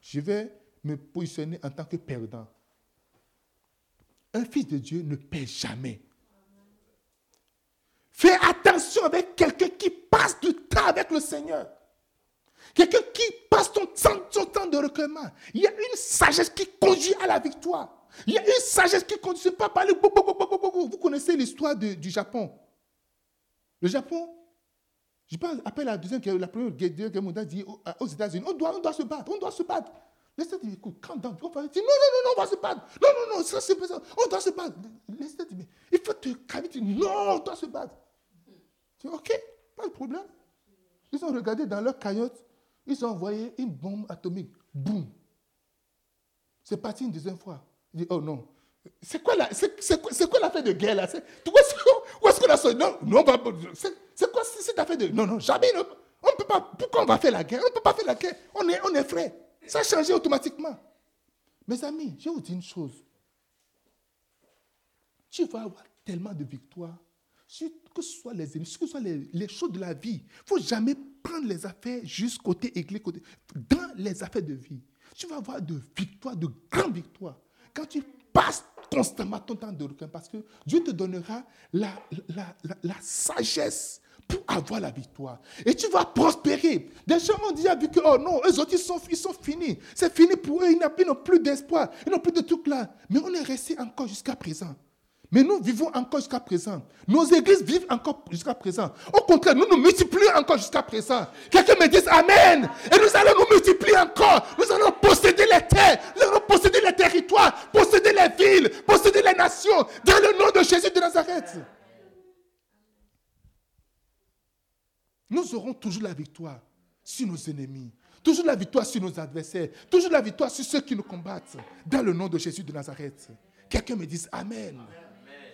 Je vais me positionner en tant que perdant. Un fils de Dieu ne perd jamais. Fais attention avec quelqu'un qui passe du temps avec le Seigneur. Quelqu'un qui passe son temps, de recueillement. Il y a une sagesse qui conduit à la victoire. Il y a une sagesse qui conduit. Pas parler. Vous connaissez l'histoire du Japon? Le Japon, je pense, après la deuxième la première guerre mondiale, dit aux États-Unis, on doit, on doit se battre, on doit se battre. Les États-Unis, écoute, quand on va dire, non, non, non, on va se battre. Non, non, non, ça c'est ça. On doit se battre. Les États-Unis, il faut te calmer. Non, on doit se battre. Je dis, ok, pas de problème. Ils ont regardé dans leur caillotte, ils ont envoyé une bombe atomique. Boum. C'est parti une deuxième fois. Il dit, oh non. C'est quoi, la, l'affaire de guerre là? C'est, Où est-ce qu'on a ça Non, non c'est, quoi cette affaire de... Non, non, jamais. on peut pas, pourquoi on va faire la guerre? On ne peut pas faire la guerre. On est, on est frais. Ça a changé automatiquement. Mes amis, je vous dire une chose. Tu vas avoir tellement de victoires que ce soit les ennemis, que ce soit les, choses de la vie. Il ne faut jamais prendre les affaires juste côté église, côté. Dans les affaires de vie, tu vas avoir de victoires, de grandes victoires. Quand tu passes constamment ton temps de requin, parce que Dieu te donnera la, sagesse pour avoir la victoire. Et tu vas prospérer. Des gens ont déjà vu que, oh non, eux autres, ils sont, ils sont finis. C'est fini pour eux, ils n'ont plus d'espoir, ils n'ont plus de tout là. Mais on est resté encore jusqu'à présent. Mais nous vivons encore jusqu'à présent. Nos églises vivent encore jusqu'à présent. Au contraire, nous nous multiplions encore jusqu'à présent. Quelqu'un me dise Amen. Et nous allons nous multiplier encore. Nous allons posséder les terres. Nous allons posséder les territoires. Posséder les villes. Posséder les nations. Dans le nom de Jésus de Nazareth. Nous aurons toujours la victoire sur nos ennemis. Toujours la victoire sur nos adversaires. Toujours la victoire sur ceux qui nous combattent. Dans le nom de Jésus de Nazareth. Quelqu'un me dise Amen.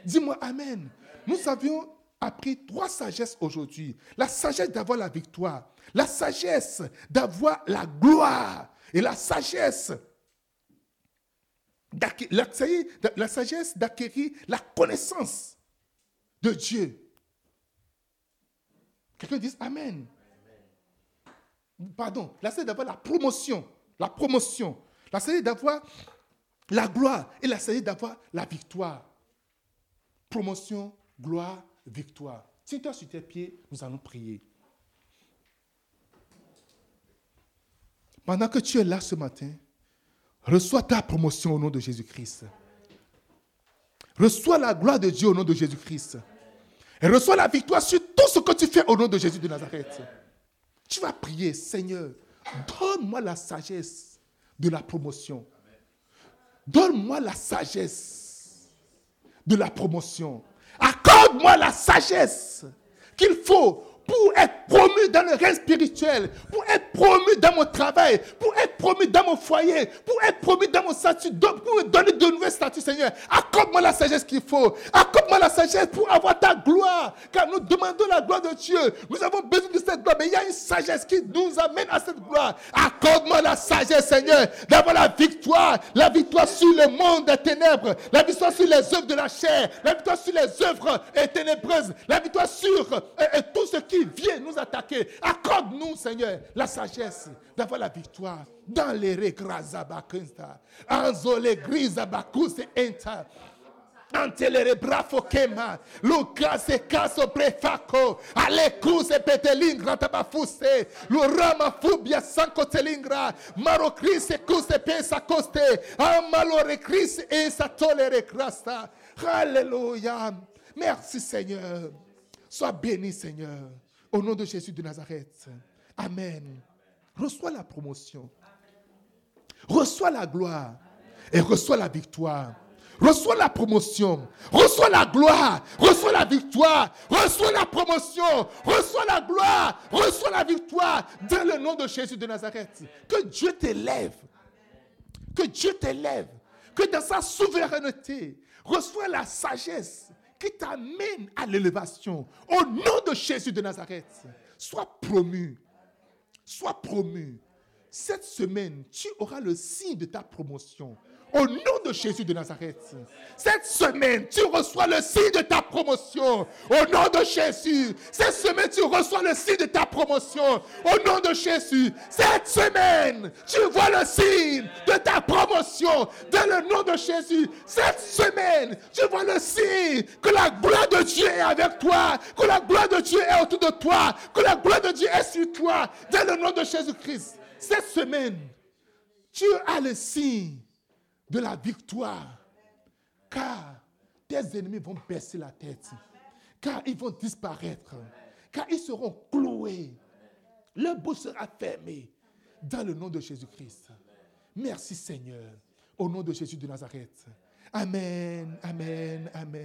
Dis-moi Amen. Nous avions appris trois sagesses aujourd'hui. La sagesse d'avoir la victoire, la sagesse d'avoir la gloire et la sagesse la, sagesse d'acquérir la connaissance de Dieu. Quelqu'un dit Amen. Pardon, la sagesse d'avoir la promotion. La promotion. La sagesse d'avoir la gloire et la sagesse d'avoir la victoire promotion, gloire, victoire. Tiens-toi sur tes pieds, nous allons prier. Pendant que tu es là ce matin, reçois ta promotion au nom de Jésus-Christ. Reçois la gloire de Dieu au nom de Jésus-Christ. Et reçois la victoire sur tout ce que tu fais au nom de Jésus de Nazareth. Tu vas prier, Seigneur, donne-moi la sagesse de la promotion. Donne-moi la sagesse de la promotion. Accorde-moi la sagesse qu'il faut pour être promu dans le règne spirituel, pour être promu dans mon travail, pour être promu dans mon foyer, pour être promu dans mon statut, pour me donner de nouveaux statuts, Seigneur. Accorde-moi la sagesse qu'il faut. La sagesse pour avoir ta gloire. Car nous demandons la gloire de Dieu. Nous avons besoin de cette gloire. Mais il y a une sagesse qui nous amène à cette gloire. Accorde-moi la sagesse, Seigneur, d'avoir la victoire. La victoire sur le monde des ténèbres. La victoire sur les œuvres de la chair. La victoire sur les œuvres ténébreuses. La victoire sur tout ce qui vient nous attaquer. Accorde-nous, Seigneur, la sagesse d'avoir la victoire dans les regrazabakunsta. Anzole grizabakus enta. Antelere brafo kema. Luka se kaso prefako. Aleku se petelingra tabafuste. Lurama fubia sanko telingra. Maro krise kuse pensa koste. Amalore krise e sa tolere krasta. Alléluia. Merci Seigneur. Sois béni Seigneur. Au nom de Jésus de Nazareth. Amen. Reçois la promotion. Reçois la gloire. Et reçois la victoire. Reçois la promotion. Reçois la gloire. Reçois la victoire. Reçois la promotion. Reçois la gloire. Reçois la victoire. Dans le nom de Jésus de Nazareth. Que Dieu t'élève. Que Dieu t'élève. Que dans sa souveraineté, reçois la sagesse qui t'amène à l'élévation. Au nom de Jésus de Nazareth. Sois promu. Sois promu. Cette semaine, tu auras le signe de ta promotion. Au nom de Jésus de Nazareth. Cette semaine, tu reçois le signe de ta promotion. Au nom de Jésus. Cette semaine, tu reçois le signe de ta promotion. Au nom de Jésus. Cette semaine, tu vois le signe de ta promotion. Dans le nom de Jésus. Cette semaine, tu vois le signe que la gloire de Dieu est avec toi. Que la gloire de Dieu est autour de toi. Que la gloire de Dieu est sur toi. Dans le nom de Jésus-Christ. Cette semaine, tu as le signe de la victoire. Car tes ennemis vont baisser la tête. Car ils vont disparaître. Car ils seront cloués. Leur bouche sera fermée. Dans le nom de Jésus-Christ. Merci Seigneur. Au nom de Jésus de Nazareth. Amen, amen, amen.